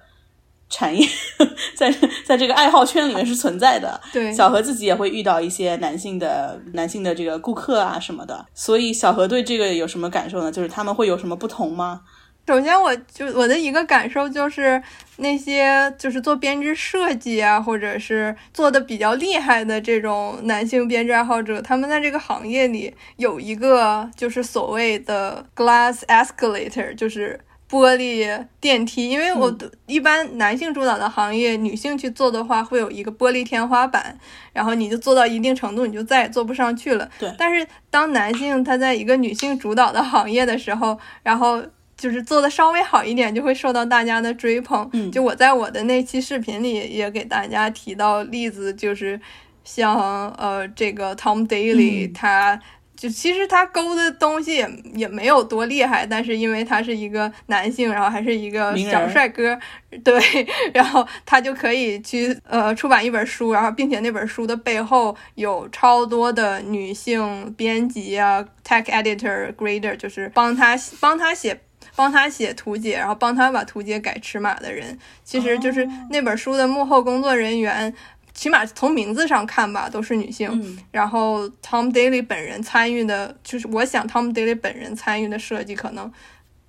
产业，在在这个爱好圈里面是存在的。对，小何自己也会遇到一些男性的男性的这个顾客啊什么的，所以小何对这个有什么感受呢？就是他们会有什么不同吗？首先，我就我的一个感受就是，那些就是做编织设计啊，或者是做的比较厉害的这种男性编织爱好者，他们在这个行业里有一个就是所谓的 glass escalator，就是玻璃电梯。因为我一般男性主导的行业，女性去做的话，会有一个玻璃天花板，然后你就做到一定程度，你就再也做不上去了。对。但是当男性他在一个女性主导的行业的时候，然后。就是做的稍微好一点，就会受到大家的追捧。嗯，就我在我的那期视频里也给大家提到例子，就是像呃这个 Tom Daly，他就其实他勾的东西也也没有多厉害，但是因为他是一个男性，然后还是一个小帅哥，对，然后他就可以去呃出版一本书，然后并且那本书的背后有超多的女性编辑啊，tech editor grader，就是帮他帮他写。帮他写图解，然后帮他把图解改尺码的人，其实就是那本书的幕后工作人员，起码从名字上看吧，都是女性。然后 Tom Daly 本人参与的，就是我想 Tom Daly 本人参与的设计，可能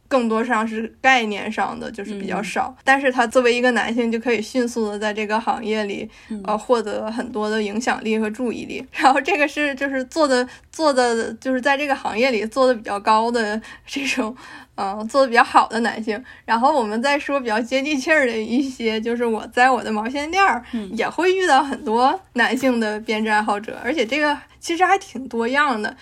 更多上是概念上的，就是比较少。但是他作为一个男性，就可以迅速的在这个行业里，呃，获得很多的影响力和注意力。然后这个是就是做的做的，就是在这个行业里做的比较高的这种。嗯，做的比较好的男性，然后我们再说比较接地气儿的一些，就是我在我的毛线店儿也会遇到很多男性的编织爱好者，而且这个其实还挺多样的，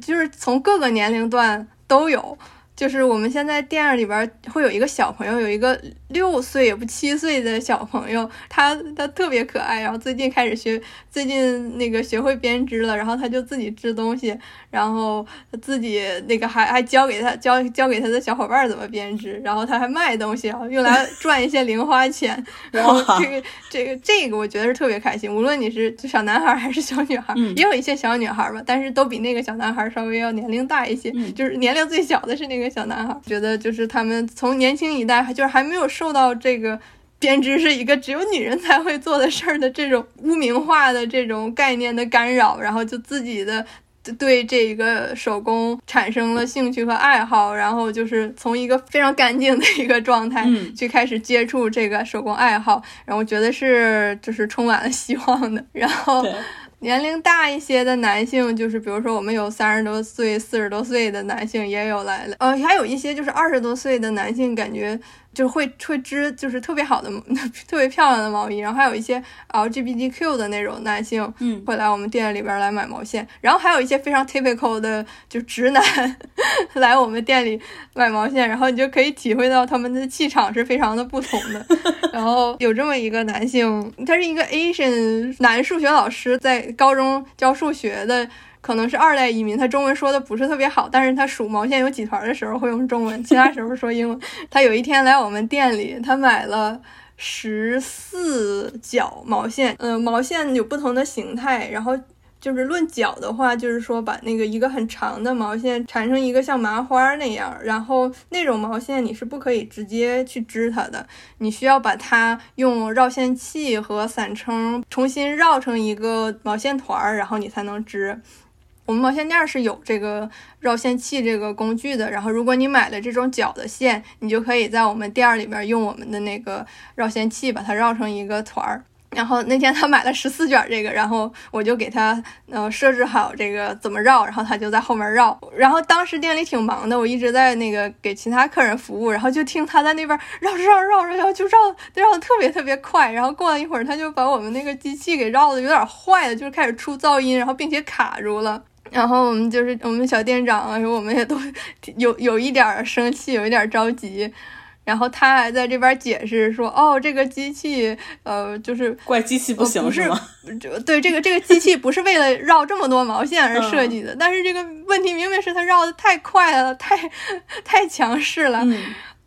就是从各个年龄段都有。就是我们现在店里边会有一个小朋友，有一个六岁也不七岁的小朋友，他他特别可爱，然后最近开始学，最近那个学会编织了，然后他就自己织东西，然后自己那个还还教给他教教给他的小伙伴怎么编织，然后他还卖东西，然后用来 赚一些零花钱，然后这个这个这个我觉得是特别开心，无论你是小男孩还是小女孩，也有一些小女孩吧，但是都比那个小男孩稍微要年龄大一些，就是年龄最小的是那个。小男孩觉得，就是他们从年轻一代，就是还没有受到这个编织是一个只有女人才会做的事儿的这种污名化的这种概念的干扰，然后就自己的对这个手工产生了兴趣和爱好，然后就是从一个非常干净的一个状态去开始接触这个手工爱好，然后觉得是就是充满了希望的，然后。年龄大一些的男性，就是比如说我们有三十多岁、四十多岁的男性也有来了，呃，还有一些就是二十多岁的男性，感觉。就会会织就是特别好的 特别漂亮的毛衣，然后还有一些 LGBTQ 的那种男性，嗯，会来我们店里边来买毛线，然后还有一些非常 typical 的就直男 来我们店里买毛线，然后你就可以体会到他们的气场是非常的不同的。然后有这么一个男性，他是一个 Asian 男数学老师，在高中教数学的。可能是二代移民，他中文说的不是特别好，但是他数毛线有几团的时候会用中文，其他时候说英文。他有一天来我们店里，他买了十四角毛线，嗯，毛线有不同的形态，然后就是论角的话，就是说把那个一个很长的毛线缠成一个像麻花那样，然后那种毛线你是不可以直接去织它的，你需要把它用绕线器和散撑重新绕成一个毛线团儿，然后你才能织。我们毛线店是有这个绕线器这个工具的，然后如果你买了这种角的线，你就可以在我们店儿里边用我们的那个绕线器把它绕成一个团儿。然后那天他买了十四卷这个，然后我就给他呃设置好这个怎么绕，然后他就在后面绕。然后当时店里挺忙的，我一直在那个给其他客人服务，然后就听他在那边绕绕绕绕绕，就绕绕的特别特别快。然后过了一会儿，他就把我们那个机器给绕的有点坏了，就是开始出噪音，然后并且卡住了。然后我们就是我们小店长啊，我们也都 有有一点生气，有一点着急。然后他还在这边解释说：“哦，这个机器，呃，就是怪机器不行是吗？对，这个这个机器不是为了绕这么多毛线而设计的。但是这个问题明明是它绕的太快了，太太强势了。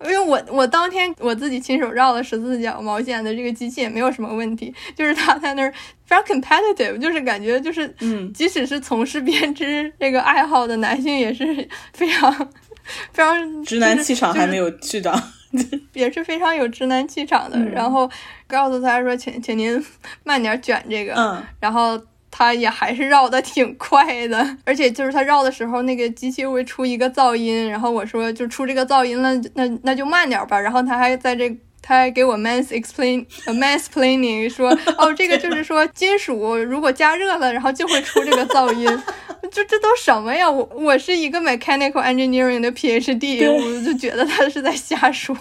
因为我我当天我自己亲手绕了十四角毛线的这个机器也没有什么问题，就是他在那儿非常 competitive，就是感觉就是，嗯，即使是从事编织这个爱好的男性也是非常非常 直男气场还没有去到。也是非常有直男气场的，然后告诉他说：“请请您慢点卷这个。”嗯，然后他也还是绕的挺快的，而且就是他绕的时候，那个机器会出一个噪音，然后我说就出这个噪音了，那那就慢点吧。然后他还在这，他还给我 mans explain mansplaining 说，哦，这个就是说金属如果加热了，然后就会出这个噪音。就这都什么呀？我我是一个 mechanical engineering 的 PhD，我就觉得他是在瞎说。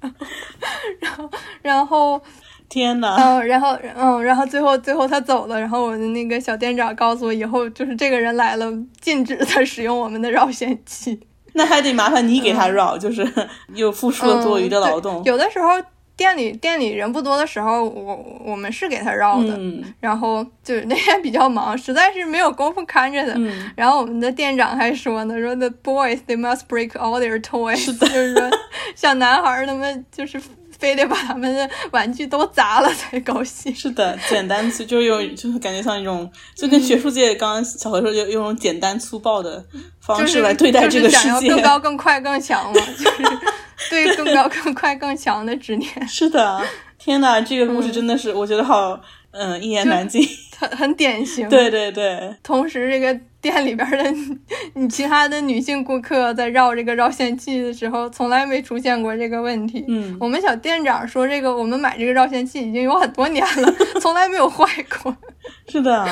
然后，然后。天呐，嗯，然后，嗯，然后最后，最后他走了，然后我的那个小店长告诉我，以后就是这个人来了，禁止他使用我们的绕线器。那还得麻烦你给他绕，就是 又付出了多余的劳动。有的时候店里店里人不多的时候，我我们是给他绕的，然后就是那天比较忙，实在是没有功夫看着他。然后我们的店长还说呢，说 The boys they must break all their toys，就是说 小男孩他们就是。非得把他们的玩具都砸了才高兴。是的，简单粗就是用，就是感觉像一种，就跟学术界刚刚小何说，就用简单粗暴的方式来对待这个世界。更高、更快、更强嘛，就是 对更高、更快、更强的执念。是的，天哪，这个故事真的是，我觉得好，嗯，一言难尽。很很典型。对对对。同时，这个。店里边的你其他的女性顾客在绕这个绕线器的时候，从来没出现过这个问题。嗯，我们小店长说，这个我们买这个绕线器已经有很多年了，从来没有坏过。是的，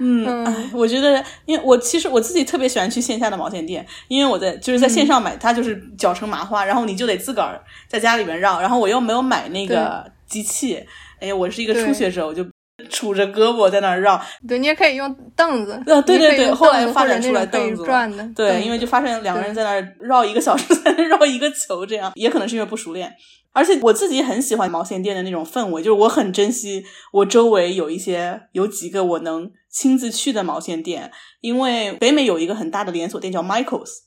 嗯，我觉得，因为我其实我自己特别喜欢去线下的毛线店，因为我在就是在线上买，它就是绞成麻花，然后你就得自个儿在家里面绕，然后我又没有买那个机器，哎呀，我是一个初学者，我就。杵着胳膊在那儿绕，对你也可以用凳子，呃，对对对，后来发展出来凳子转，的，对，因为就发现两个人在那儿绕一个小时，在那绕一个球，这样也可能是因为不熟练。而且我自己很喜欢毛线店的那种氛围，就是我很珍惜我周围有一些有几个我能亲自去的毛线店，因为北美有一个很大的连锁店叫 Michaels。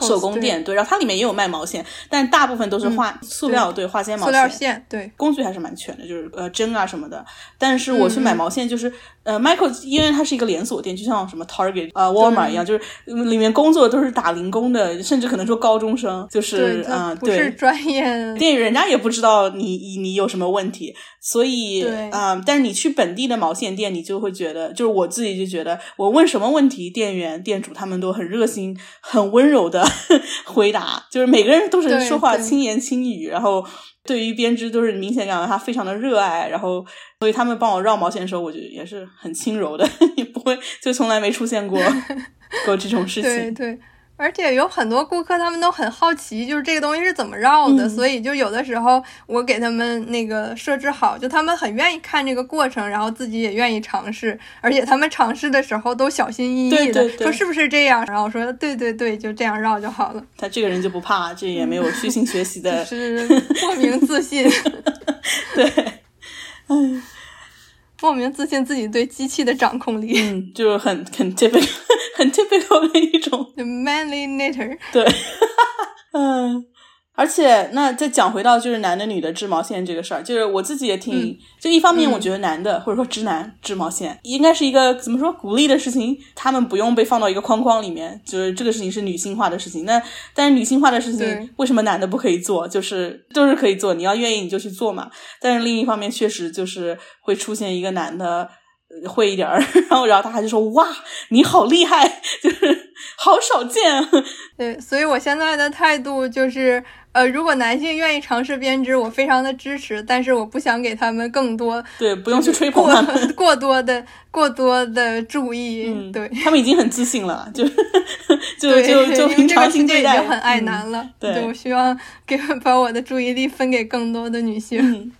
手工店对，然后它里面也有卖毛线，但大部分都是化塑料对化纤毛线，塑料线对工具还是蛮全的，就是呃针啊什么的。但是我去买毛线就是。呃，Michael，因为它是一个连锁店，就像什么 Target 啊、Walmart 一样，就是里面工作都是打零工的，甚至可能说高中生，就是嗯，不是专业店，人家也不知道你你有什么问题，所以啊，但是你去本地的毛线店，你就会觉得，就是我自己就觉得，我问什么问题，店员、店主他们都很热心、很温柔的 回答，就是每个人都是说话轻言轻语，然后。对于编织都是明显感到他非常的热爱，然后所以他们帮我绕毛线的时候，我觉得也是很轻柔的，也不会就从来没出现过 过这种事情。对对。而且有很多顾客，他们都很好奇，就是这个东西是怎么绕的，所以就有的时候我给他们那个设置好，就他们很愿意看这个过程，然后自己也愿意尝试，而且他们尝试的时候都小心翼翼的说是不是这样，然后我说对对对，就这样绕就好了。他这个人就不怕，这也没有虚心学习的，是莫名自信。对，嗯。莫名自信自己对机器的掌控力，嗯，就是很很 typical 很 typical 的一种 manly knitter，对，嗯。而且，那再讲回到就是男的女的织毛线这个事儿，就是我自己也挺，就一方面我觉得男的或者说直男织毛线应该是一个怎么说鼓励的事情，他们不用被放到一个框框里面，就是这个事情是女性化的事情。那但是女性化的事情为什么男的不可以做？就是都是可以做，你要愿意你就去做嘛。但是另一方面确实就是会出现一个男的会一点儿，然后然后他还就说哇你好厉害，就是好少见。对，所以我现在的态度就是。呃，如果男性愿意尝试编织，我非常的支持，但是我不想给他们更多对，不用去吹捧他们 过多的过多的注意。嗯，对他们已经很自信了，就就就就平常心对待，已经很爱男了。对，我希望给把我的注意力分给更多的女性。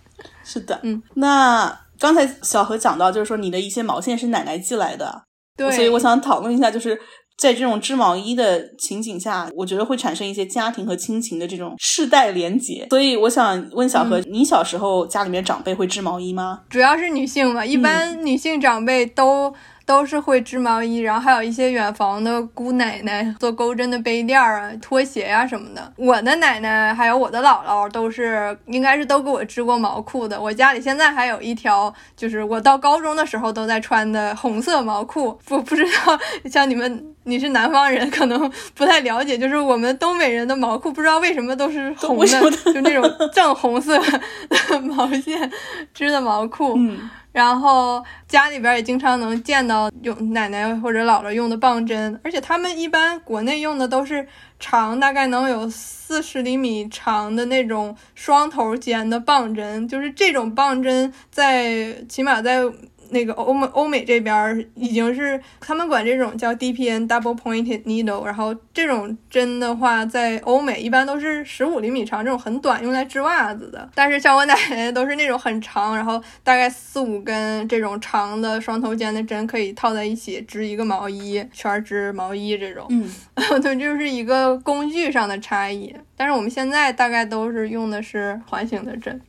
是的，嗯，那刚才小何讲到，就是说你的一些毛线是奶奶寄来的，对，所以我想讨论一下，就是。在这种织毛衣的情景下，我觉得会产生一些家庭和亲情的这种世代连结。所以我想问小何，你小时候家里面长辈会织毛衣吗？主要是女性嘛，一般女性长辈都。都是会织毛衣，然后还有一些远房的姑奶奶做钩针的杯垫啊、拖鞋呀什么的。我的奶奶还有我的姥姥都是，应该是都给我织过毛裤的。我家里现在还有一条，就是我到高中的时候都在穿的红色毛裤。不不知道像你们，你是南方人，可能不太了解，就是我们东北人的毛裤，不知道为什么都是红的，就那种正红色的毛线织的毛裤。嗯。然后家里边也经常能见到用奶奶或者姥姥用的棒针，而且他们一般国内用的都是长，大概能有四十厘米长的那种双头尖的棒针，就是这种棒针在起码在。那个欧美欧美这边已经是他们管这种叫 DPN double pointed needle，然后这种针的话，在欧美一般都是十五厘米长，这种很短，用来织袜子的。但是像我奶奶都是那种很长，然后大概四五根这种长的双头尖的针可以套在一起织一个毛衣，圈织毛衣这种。嗯，对，就是一个工具上的差异。但是我们现在大概都是用的是环形的针。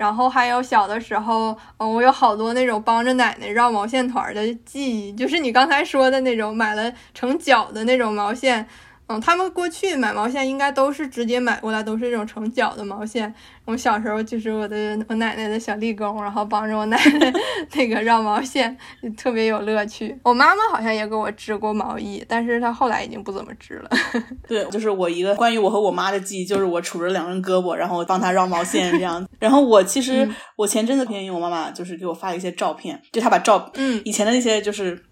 然后还有小的时候，嗯，我有好多那种帮着奶奶绕毛线团的记忆，就是你刚才说的那种买了成角的那种毛线。嗯，他们过去买毛线应该都是直接买过来，都是这种成角的毛线。我小时候就是我的我奶奶的小立功，然后帮着我奶奶 那个绕毛线，特别有乐趣。我妈妈好像也给我织过毛衣，但是她后来已经不怎么织了。对，就是我一个关于我和我妈的记忆，就是我杵着两根胳膊，然后帮她绕毛线这样。然后我其实我前阵子便宜我妈妈就是给我发了一些照片，就她把照嗯以前的那些就是。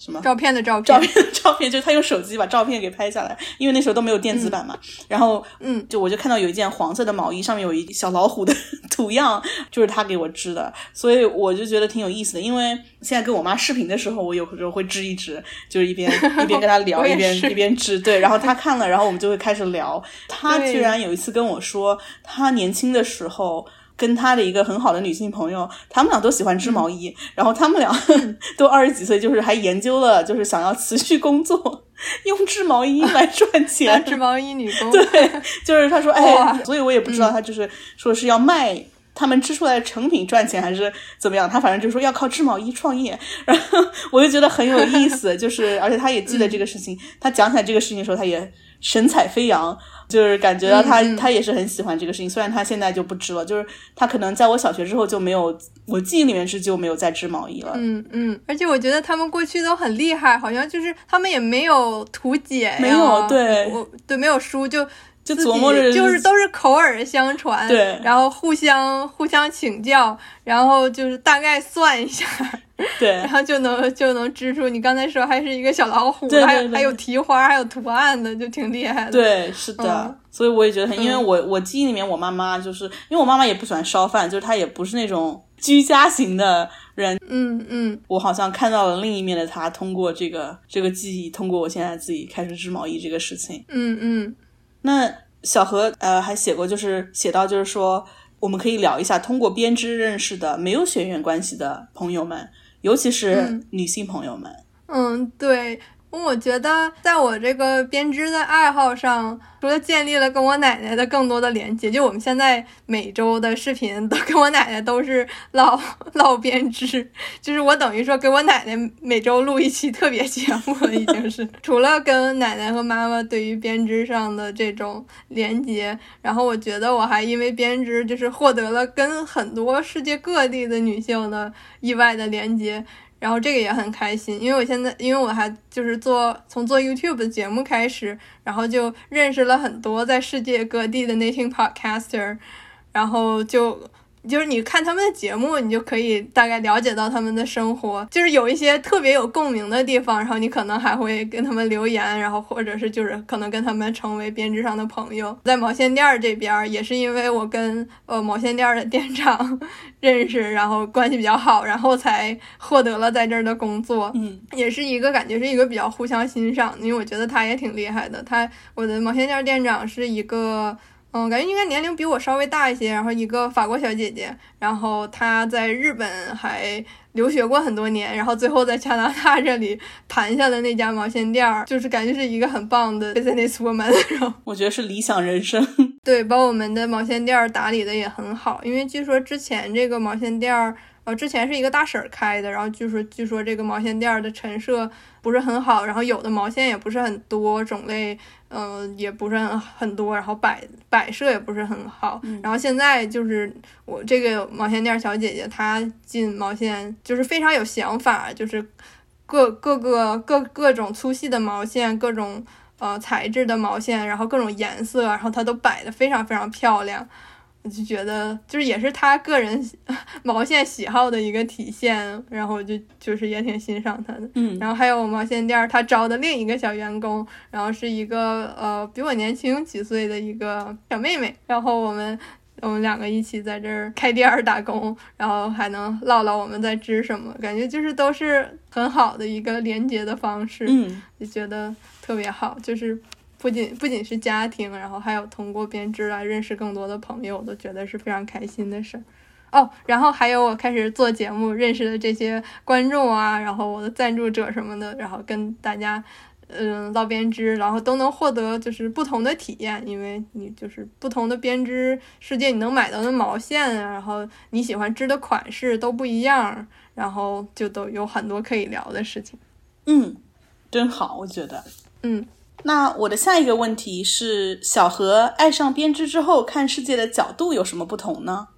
什么照片的照片？照片的照片就是他用手机把照片给拍下来，因为那时候都没有电子版嘛。然后，嗯，就我就看到有一件黄色的毛衣，上面有一小老虎的图样，就是他给我织的，所以我就觉得挺有意思的。因为现在跟我妈视频的时候，我有时候会织一织，就是一边 一边跟他聊，一边一边织。对，然后他看了，然后我们就会开始聊。他居然有一次跟我说，他年轻的时候。跟他的一个很好的女性朋友，他们俩都喜欢织毛衣，然后他们俩 都二十几岁，就是还研究了，就是想要持续工作，用织毛衣来赚钱。织毛衣女工。对，就是他说，哎，所以我也不知道他就是说是要卖他们织出来的成品赚钱，还是怎么样。他反正就是说要靠织毛衣创业，然 后我就觉得很有意思，就是而且他也记得这个事情，他讲起来这个事情的时候，他也神采飞扬。就是感觉到他，他也是很喜欢这个事情。虽然他现在就不织了，就是他可能在我小学之后就没有，我记忆里面是就没有再织毛衣了。嗯嗯，而且我觉得他们过去都很厉害，好像就是他们也没有图解，没有对，我对没有书就。就琢磨着，就是都是口耳相传，对，然后互相互相请教，然后就是大概算一下，对，然后就能就能织出。你刚才说还是一个小老虎，对还有还有提花，还有图案的，就挺厉害的。对，是的，所以我也觉得很，因为我我记忆里面，我妈妈就是因为我妈妈也不喜欢烧饭，就是她也不是那种居家型的人。嗯嗯，我好像看到了另一面的她，通过这个这个记忆，通过我现在自己开始织毛衣这个事情。嗯嗯。那小何呃还写过，就是写到就是说，我们可以聊一下通过编织认识的没有血缘关系的朋友们，尤其是女性朋友们。嗯，对。我觉得，在我这个编织的爱好上，除了建立了跟我奶奶的更多的连接，就我们现在每周的视频都跟我奶奶都是唠唠编织，就是我等于说给我奶奶每周录一期特别节目了，已经是。除了跟奶奶和妈妈对于编织上的这种连接，然后我觉得我还因为编织，就是获得了跟很多世界各地的女性的意外的连接。然后这个也很开心，因为我现在，因为我还就是做从做 YouTube 的节目开始，然后就认识了很多在世界各地的 Native Podcaster，然后就。就是你看他们的节目，你就可以大概了解到他们的生活，就是有一些特别有共鸣的地方，然后你可能还会跟他们留言，然后或者是就是可能跟他们成为编织上的朋友。在毛线店儿这边，也是因为我跟呃毛线店的店长认识，然后关系比较好，然后才获得了在这儿的工作。嗯，也是一个感觉是一个比较互相欣赏，因为我觉得他也挺厉害的。他我的毛线店店长是一个。嗯，感觉应该年龄比我稍微大一些，然后一个法国小姐姐，然后她在日本还留学过很多年，然后最后在加拿大这里盘下了那家毛线店儿，就是感觉是一个很棒的 business woman。然后我觉得是理想人生。对，把我们的毛线店儿打理的也很好，因为据说之前这个毛线店儿。呃，之前是一个大婶儿开的，然后据说据说这个毛线店儿的陈设不是很好，然后有的毛线也不是很多种类，嗯，也不是很很多，然后摆摆设也不是很好。然后现在就是我这个毛线店小姐姐，她进毛线就是非常有想法，就是各各个各各种粗细的毛线，各种呃材质的毛线，然后各种颜色，然后她都摆的非常非常漂亮。我就觉得，就是也是他个人毛线喜好的一个体现，然后我就就是也挺欣赏他的。嗯，然后还有毛线店他招的另一个小员工，然后是一个呃比我年轻几岁的一个小妹妹，然后我们我们两个一起在这儿开店打工，然后还能唠唠我们在织什么，感觉就是都是很好的一个连接的方式，嗯，就觉得特别好，就是不仅不仅是家庭，然后还有通过编织来认识更多的朋友，我都觉得是非常开心的事儿。哦，然后还有我开始做节目认识的这些观众啊，然后我的赞助者什么的，然后跟大家，嗯，唠编织，然后都能获得就是不同的体验，因为你就是不同的编织世界，你能买到的毛线啊，然后你喜欢织的款式都不一样，然后就都有很多可以聊的事情。嗯，真好，我觉得。嗯，那我的下一个问题是：小何爱上编织之后，看世界的角度有什么不同呢？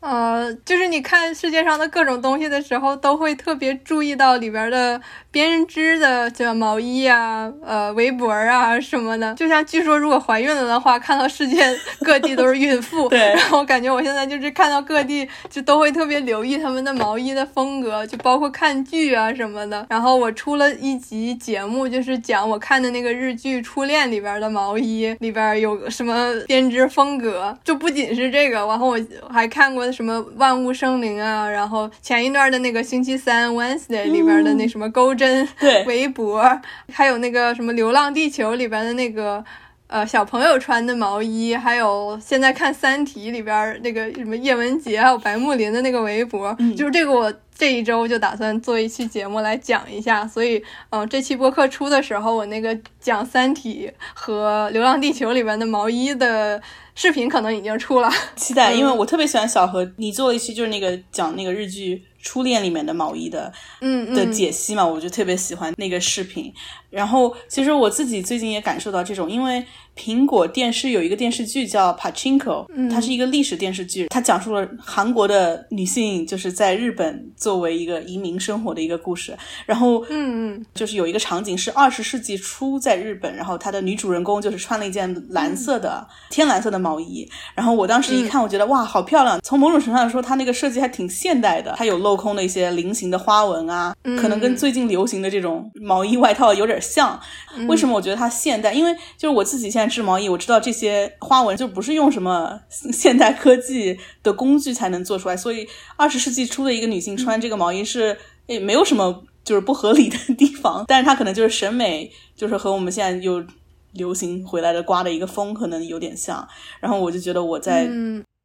呃，就是你看世界上的各种东西的时候，都会特别注意到里边的编织的，这毛衣啊、呃围脖啊什么的。就像据说，如果怀孕了的话，看到世界 各地都是孕妇。对。然后我感觉我现在就是看到各地，就都会特别留意他们的毛衣的风格，就包括看剧啊什么的。然后我出了一集节目，就是讲我看的那个日剧《初恋》里边的毛衣里边有什么编织风格。就不仅是这个，然后我还看过。什么万物生灵啊，然后前一段的那个星期三 Wednesday 里边的那什么钩针围脖，还有那个什么流浪地球里边的那个呃小朋友穿的毛衣，还有现在看三体里边那个什么叶文洁还有白木林的那个围脖，就是这个我这一周就打算做一期节目来讲一下，所以嗯这期播客出的时候，我那个讲三体和流浪地球里边的毛衣的。视频可能已经出了，期待，因为我特别喜欢小何，你做了一期就是那个讲那个日剧《初恋》里面的毛衣的，嗯的解析嘛，我就特别喜欢那个视频。然后其实我自己最近也感受到这种，因为苹果电视有一个电视剧叫《Pachinko》，它是一个历史电视剧，它讲述了韩国的女性就是在日本作为一个移民生活的一个故事。然后，嗯嗯，就是有一个场景是二十世纪初在日本，然后它的女主人公就是穿了一件蓝色的天蓝色的毛衣。然后我当时一看，我觉得哇，好漂亮！从某种程度上说，它那个设计还挺现代的，它有镂空的一些菱形的花纹啊，可能跟最近流行的这种毛衣外套有点。像，为什么我觉得它现代？因为就是我自己现在织毛衣，我知道这些花纹就不是用什么现代科技的工具才能做出来，所以二十世纪初的一个女性穿这个毛衣是诶没有什么就是不合理的地方，但是它可能就是审美，就是和我们现在又流行回来的刮的一个风可能有点像。然后我就觉得我在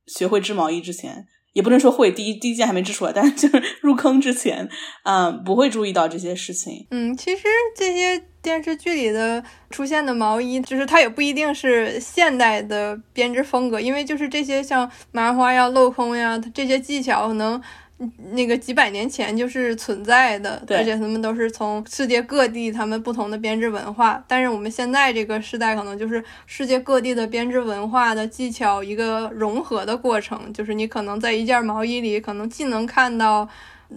学会织毛衣之前。也不能说会第一第一件还没织出来，但是就是入坑之前，嗯，不会注意到这些事情。嗯，其实这些电视剧里的出现的毛衣，就是它也不一定是现代的编织风格，因为就是这些像麻花呀、镂空呀，这些技巧可能。那个几百年前就是存在的，而且他们都是从世界各地他们不同的编织文化。但是我们现在这个时代可能就是世界各地的编织文化的技巧一个融合的过程，就是你可能在一件毛衣里，可能既能看到。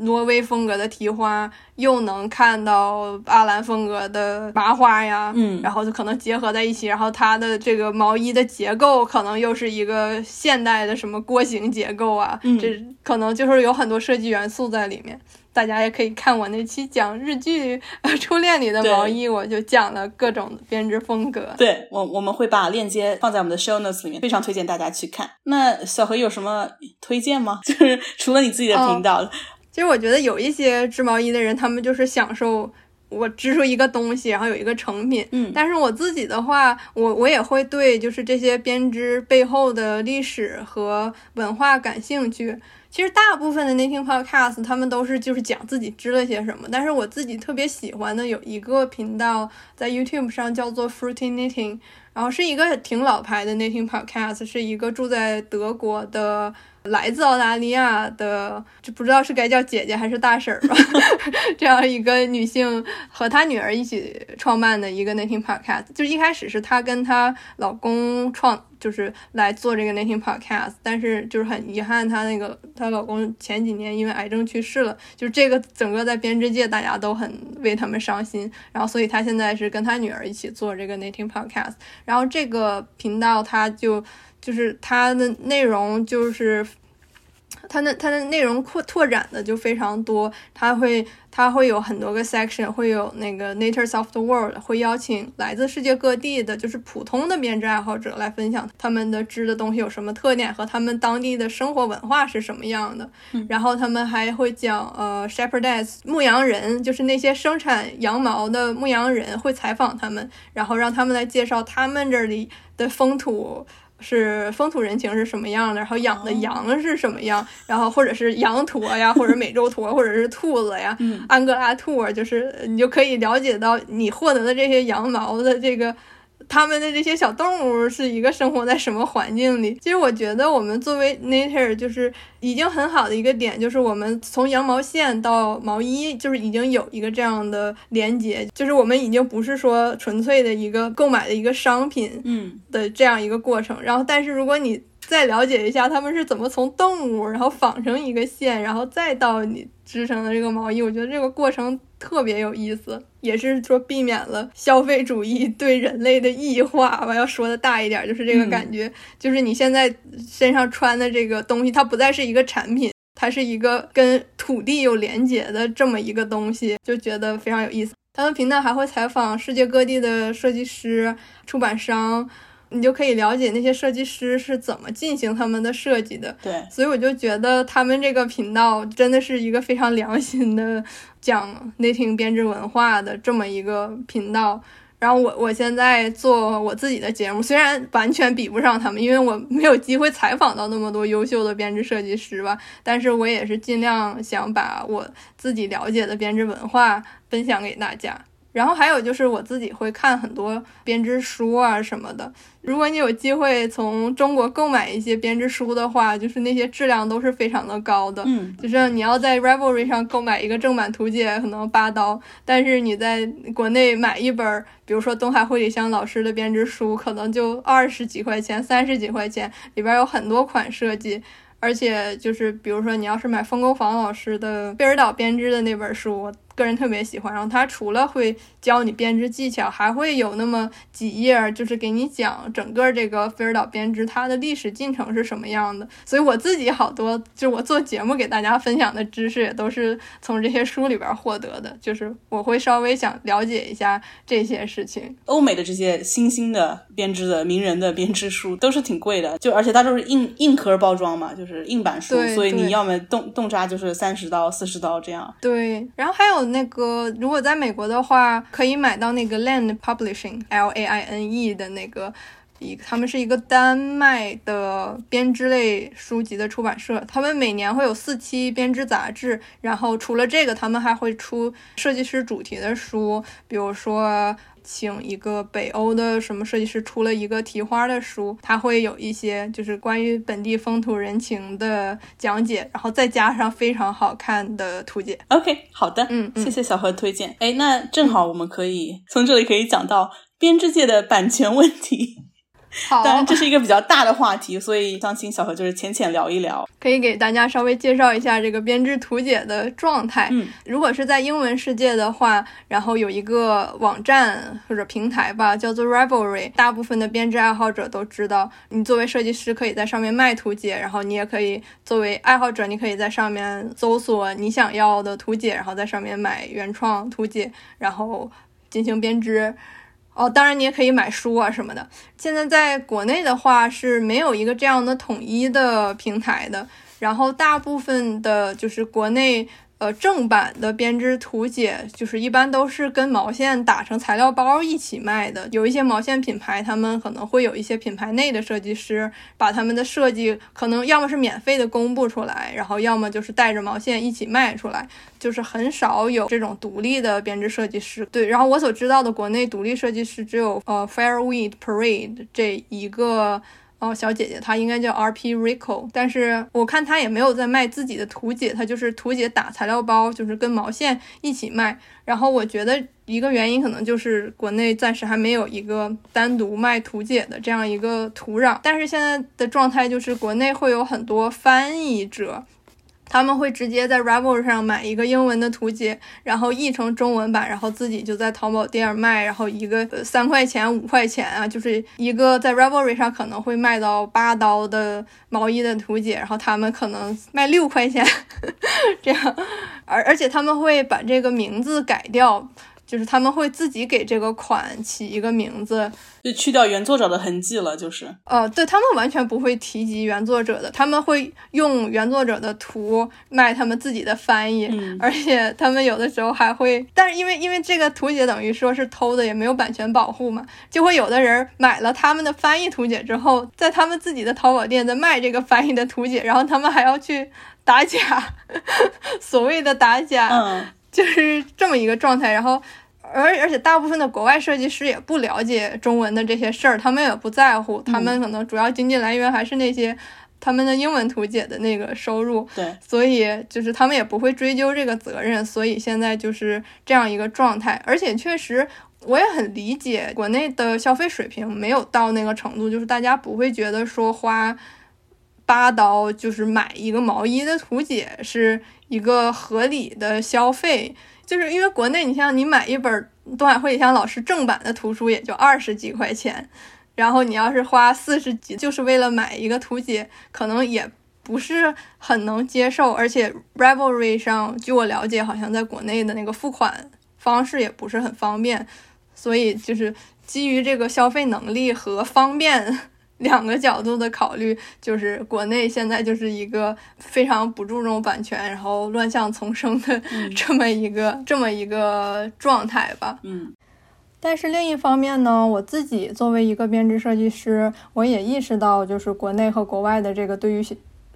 挪威风格的提花，又能看到阿兰风格的麻花呀，嗯，然后就可能结合在一起，然后它的这个毛衣的结构可能又是一个现代的什么锅形结构啊，嗯这可能就是有很多设计元素在里面。大家也可以看我那期讲日剧《初恋》里的毛衣，我就讲了各种编织风格。对我，我们会把链接放在我们的 show notes 里面，非常推荐大家去看。那小何有什么推荐吗？就是除了你自己的频道。其实我觉得有一些织毛衣的人，他们就是享受我织出一个东西，然后有一个成品。嗯，但是我自己的话，我我也会对就是这些编织背后的历史和文化感兴趣。其实大部分的 knitting podcast 他们都是就是讲自己织了些什么，但是我自己特别喜欢的有一个频道在 YouTube 上叫做 Fruity Knitting，然后是一个挺老牌的 knitting podcast，是一个住在德国的。来自澳大利亚的，就不知道是该叫姐姐还是大婶吧，这样一个女性和她女儿一起创办的一个 Knitting Podcast，就一开始是她跟她老公创，就是来做这个 Knitting Podcast，但是就是很遗憾，她那个她老公前几年因为癌症去世了，就这个整个在编织界大家都很为他们伤心，然后所以她现在是跟她女儿一起做这个 Knitting Podcast，然后这个频道她就。就是它的内容就是，它的它的内容扩拓展的就非常多，它会。它会有很多个 section，会有那个 Natures of the World，会邀请来自世界各地的，就是普通的编织爱好者来分享他们的织的东西有什么特点和他们当地的生活文化是什么样的。然后他们还会讲，呃，shepherdess 牧羊人，就是那些生产羊毛的牧羊人，会采访他们，然后让他们来介绍他们这里的风土。是风土人情是什么样的，然后养的羊是什么样，然后或者是羊驼呀，或者美洲驼，或者是兔子呀，安哥拉兔，就是你就可以了解到你获得的这些羊毛的这个。他们的这些小动物是一个生活在什么环境里？其实我觉得我们作为 nature 就是已经很好的一个点，就是我们从羊毛线到毛衣，就是已经有一个这样的连接，就是我们已经不是说纯粹的一个购买的一个商品，嗯的这样一个过程。然后，但是如果你再了解一下他们是怎么从动物，然后纺成一个线，然后再到你织成的这个毛衣，我觉得这个过程特别有意思，也是说避免了消费主义对人类的异化吧。要说的大一点，就是这个感觉，就是你现在身上穿的这个东西，它不再是一个产品，它是一个跟土地有连接的这么一个东西，就觉得非常有意思。他们频道还会采访世界各地的设计师、出版商。你就可以了解那些设计师是怎么进行他们的设计的。对，所以我就觉得他们这个频道真的是一个非常良心的讲 knitting 编织文化的这么一个频道。然后我我现在做我自己的节目，虽然完全比不上他们，因为我没有机会采访到那么多优秀的编织设计师吧，但是我也是尽量想把我自己了解的编织文化分享给大家。然后还有就是我自己会看很多编织书啊什么的。如果你有机会从中国购买一些编织书的话，就是那些质量都是非常的高的。嗯，就是你要在 Ravelry 上购买一个正版图解，可能八刀，但是你在国内买一本，比如说东海惠里香老师的编织书，可能就二十几块钱、三十几块钱，里边有很多款设计。而且就是，比如说你要是买风工坊老师的贝尔岛编织的那本书。个人特别喜欢，然后他除了会教你编织技巧，还会有那么几页，就是给你讲整个这个菲尔岛编织它的历史进程是什么样的。所以我自己好多，就我做节目给大家分享的知识，也都是从这些书里边获得的。就是我会稍微想了解一下这些事情。欧美的这些新兴的编织的名人的编织书都是挺贵的，就而且它都是硬硬壳包装嘛，就是硬板书，所以你要么动动扎就是三十刀、四十刀这样。对，然后还有。那个，如果在美国的话，可以买到那个 Land Publishing，L A I N E 的那个，一他们是一个丹麦的编织类书籍的出版社，他们每年会有四期编织杂志，然后除了这个，他们还会出设计师主题的书，比如说。请一个北欧的什么设计师出了一个提花的书，他会有一些就是关于本地风土人情的讲解，然后再加上非常好看的图解。OK，好的，嗯，谢谢小何推荐。哎，那正好我们可以从这里可以讲到编织界的版权问题。好，当然这是一个比较大的话题，所以相信小何就是浅浅聊一聊，可以给大家稍微介绍一下这个编织图解的状态。嗯，如果是在英文世界的话，然后有一个网站或者平台吧，叫做 Ravelry，大部分的编织爱好者都知道，你作为设计师可以在上面卖图解，然后你也可以作为爱好者，你可以在上面搜索你想要的图解，然后在上面买原创图解，然后进行编织。哦，当然你也可以买书啊什么的。现在在国内的话是没有一个这样的统一的平台的，然后大部分的就是国内。呃，正版的编织图解就是一般都是跟毛线打成材料包一起卖的。有一些毛线品牌，他们可能会有一些品牌内的设计师，把他们的设计可能要么是免费的公布出来，然后要么就是带着毛线一起卖出来，就是很少有这种独立的编织设计师。对，然后我所知道的国内独立设计师只有呃 Fairweed Parade 这一个。哦，小姐姐，她应该叫 R P Rico，但是我看她也没有在卖自己的图解，她就是图解打材料包，就是跟毛线一起卖。然后我觉得一个原因可能就是国内暂时还没有一个单独卖图解的这样一个土壤，但是现在的状态就是国内会有很多翻译者。他们会直接在 Ravelry 上买一个英文的图解，然后译成中文版，然后自己就在淘宝店卖，然后一个三块钱、五块钱啊，就是一个在 Ravelry 上可能会卖到八刀的毛衣的图解，然后他们可能卖六块钱，这样，而而且他们会把这个名字改掉。就是他们会自己给这个款起一个名字，就去掉原作者的痕迹了。就是，呃，对他们完全不会提及原作者的，他们会用原作者的图卖他们自己的翻译，而且他们有的时候还会，但是因为因为这个图解等于说是偷的，也没有版权保护嘛，就会有的人买了他们的翻译图解之后，在他们自己的淘宝店在卖这个翻译的图解，然后他们还要去打假，所谓的打假。嗯。就是这么一个状态，然后，而而且大部分的国外设计师也不了解中文的这些事儿，他们也不在乎，他们可能主要经济来源还是那些他们的英文图解的那个收入，对，所以就是他们也不会追究这个责任，所以现在就是这样一个状态，而且确实我也很理解国内的消费水平没有到那个程度，就是大家不会觉得说花八刀就是买一个毛衣的图解是。一个合理的消费，就是因为国内，你像你买一本东海会祥老师正版的图书也就二十几块钱，然后你要是花四十几，就是为了买一个图解，可能也不是很能接受。而且 Ravelry 上，据我了解，好像在国内的那个付款方式也不是很方便，所以就是基于这个消费能力和方便。两个角度的考虑，就是国内现在就是一个非常不注重版权，然后乱象丛生的这么一个这么一个状态吧。嗯，但是另一方面呢，我自己作为一个编织设计师，我也意识到，就是国内和国外的这个对于。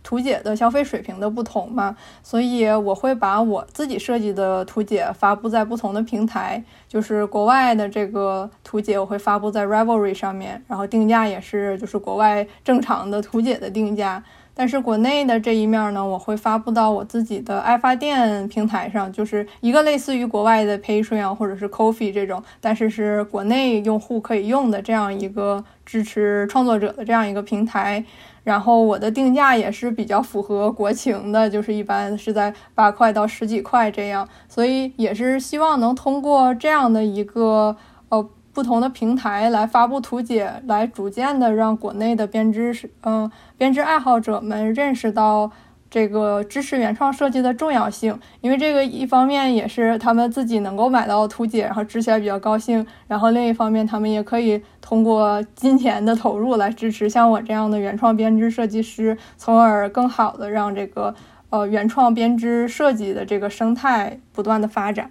图解的消费水平的不同嘛，所以我会把我自己设计的图解发布在不同的平台。就是国外的这个图解，我会发布在 Ravelry 上面，然后定价也是就是国外正常的图解的定价。但是国内的这一面呢，我会发布到我自己的爱发电平台上，就是一个类似于国外的 Patreon 或者是 Coffee 这种，但是是国内用户可以用的这样一个支持创作者的这样一个平台。然后我的定价也是比较符合国情的，就是一般是在八块到十几块这样，所以也是希望能通过这样的一个呃不同的平台来发布图解，来逐渐的让国内的编织是嗯编织爱好者们认识到。这个支持原创设计的重要性，因为这个一方面也是他们自己能够买到图解，然后织起来比较高兴；然后另一方面，他们也可以通过金钱的投入来支持像我这样的原创编织设计师，从而更好的让这个呃原创编织设计的这个生态不断的发展。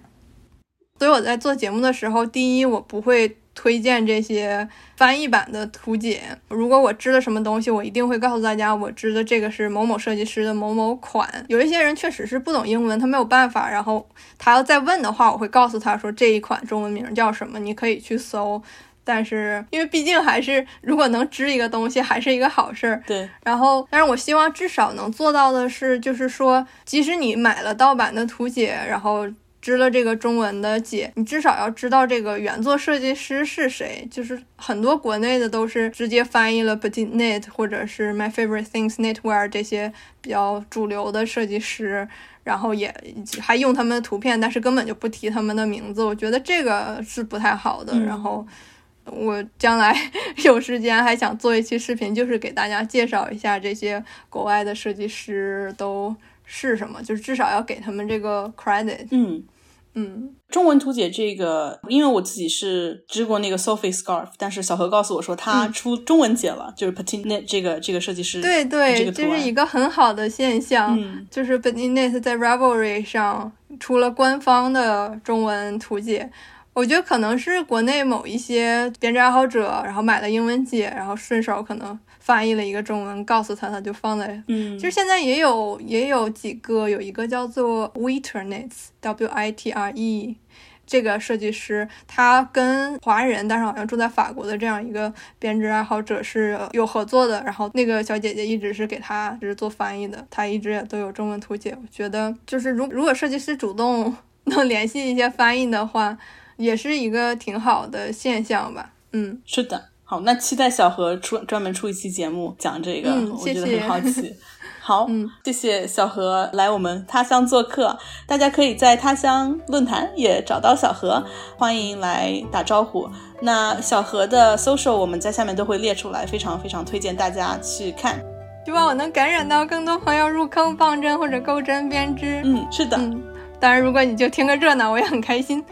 所以我在做节目的时候，第一我不会。推荐这些翻译版的图解。如果我知了什么东西，我一定会告诉大家，我知的这个是某某设计师的某某款。有一些人确实是不懂英文，他没有办法，然后他要再问的话，我会告诉他说这一款中文名叫什么，你可以去搜。但是因为毕竟还是，如果能织一个东西，还是一个好事儿。对。然后，但是我希望至少能做到的是，就是说，即使你买了盗版的图解，然后。织了这个中文的解，你至少要知道这个原作设计师是谁。就是很多国内的都是直接翻译了 Petit Knit 或者是 My Favorite Things Knitwear 这些比较主流的设计师，然后也还用他们的图片，但是根本就不提他们的名字。我觉得这个是不太好的。然后我将来 有时间还想做一期视频，就是给大家介绍一下这些国外的设计师都是什么，就是至少要给他们这个 credit。嗯。嗯，中文图解这个，因为我自己是织过那个 Sophie Scarf，但是小何告诉我说他出中文解了，就是 Petit Net 这个这个设计师，对对，这是一个很好的现象，嗯，就是 Petit Net 在 Ravelry 上出了官方的中文图解。我觉得可能是国内某一些编织爱好者，然后买了英文解，然后顺手可能翻译了一个中文，告诉他，他就放在。嗯，其实现在也有也有几个，有一个叫做 Witternets，W I T R E，这个设计师，他跟华人，但是好像住在法国的这样一个编织爱好者是有合作的。然后那个小姐姐一直是给他就是做翻译的，他一直也都有中文图解。我觉得就是如如果设计师主动能联系一些翻译的话。也是一个挺好的现象吧，嗯，是的，好，那期待小何出专门出一期节目讲这个，我觉得很好奇。好，嗯，谢谢小何来我们他乡做客，大家可以在他乡论坛也找到小何，欢迎来打招呼。那小何的 social 我们在下面都会列出来，非常非常推荐大家去看。希望我能感染到更多朋友入坑放针或者钩针编织。嗯，是的，嗯，当然如果你就听个热闹，我也很开心。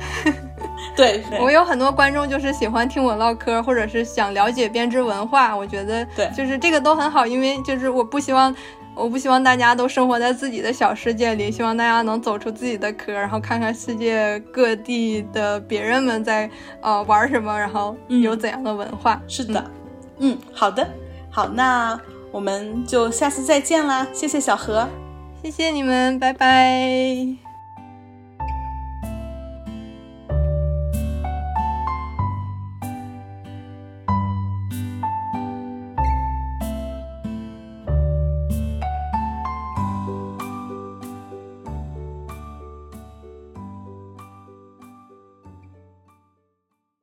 对，对我有很多观众就是喜欢听我唠嗑，或者是想了解编织文化，我觉得对就是这个都很好，因为就是我不希望。我不希望大家都生活在自己的小世界里，希望大家能走出自己的壳，然后看看世界各地的别人们在呃玩什么，然后有怎样的文化。是的，嗯，好的，好，那我们就下次再见啦，谢谢小何。谢谢你们，拜拜。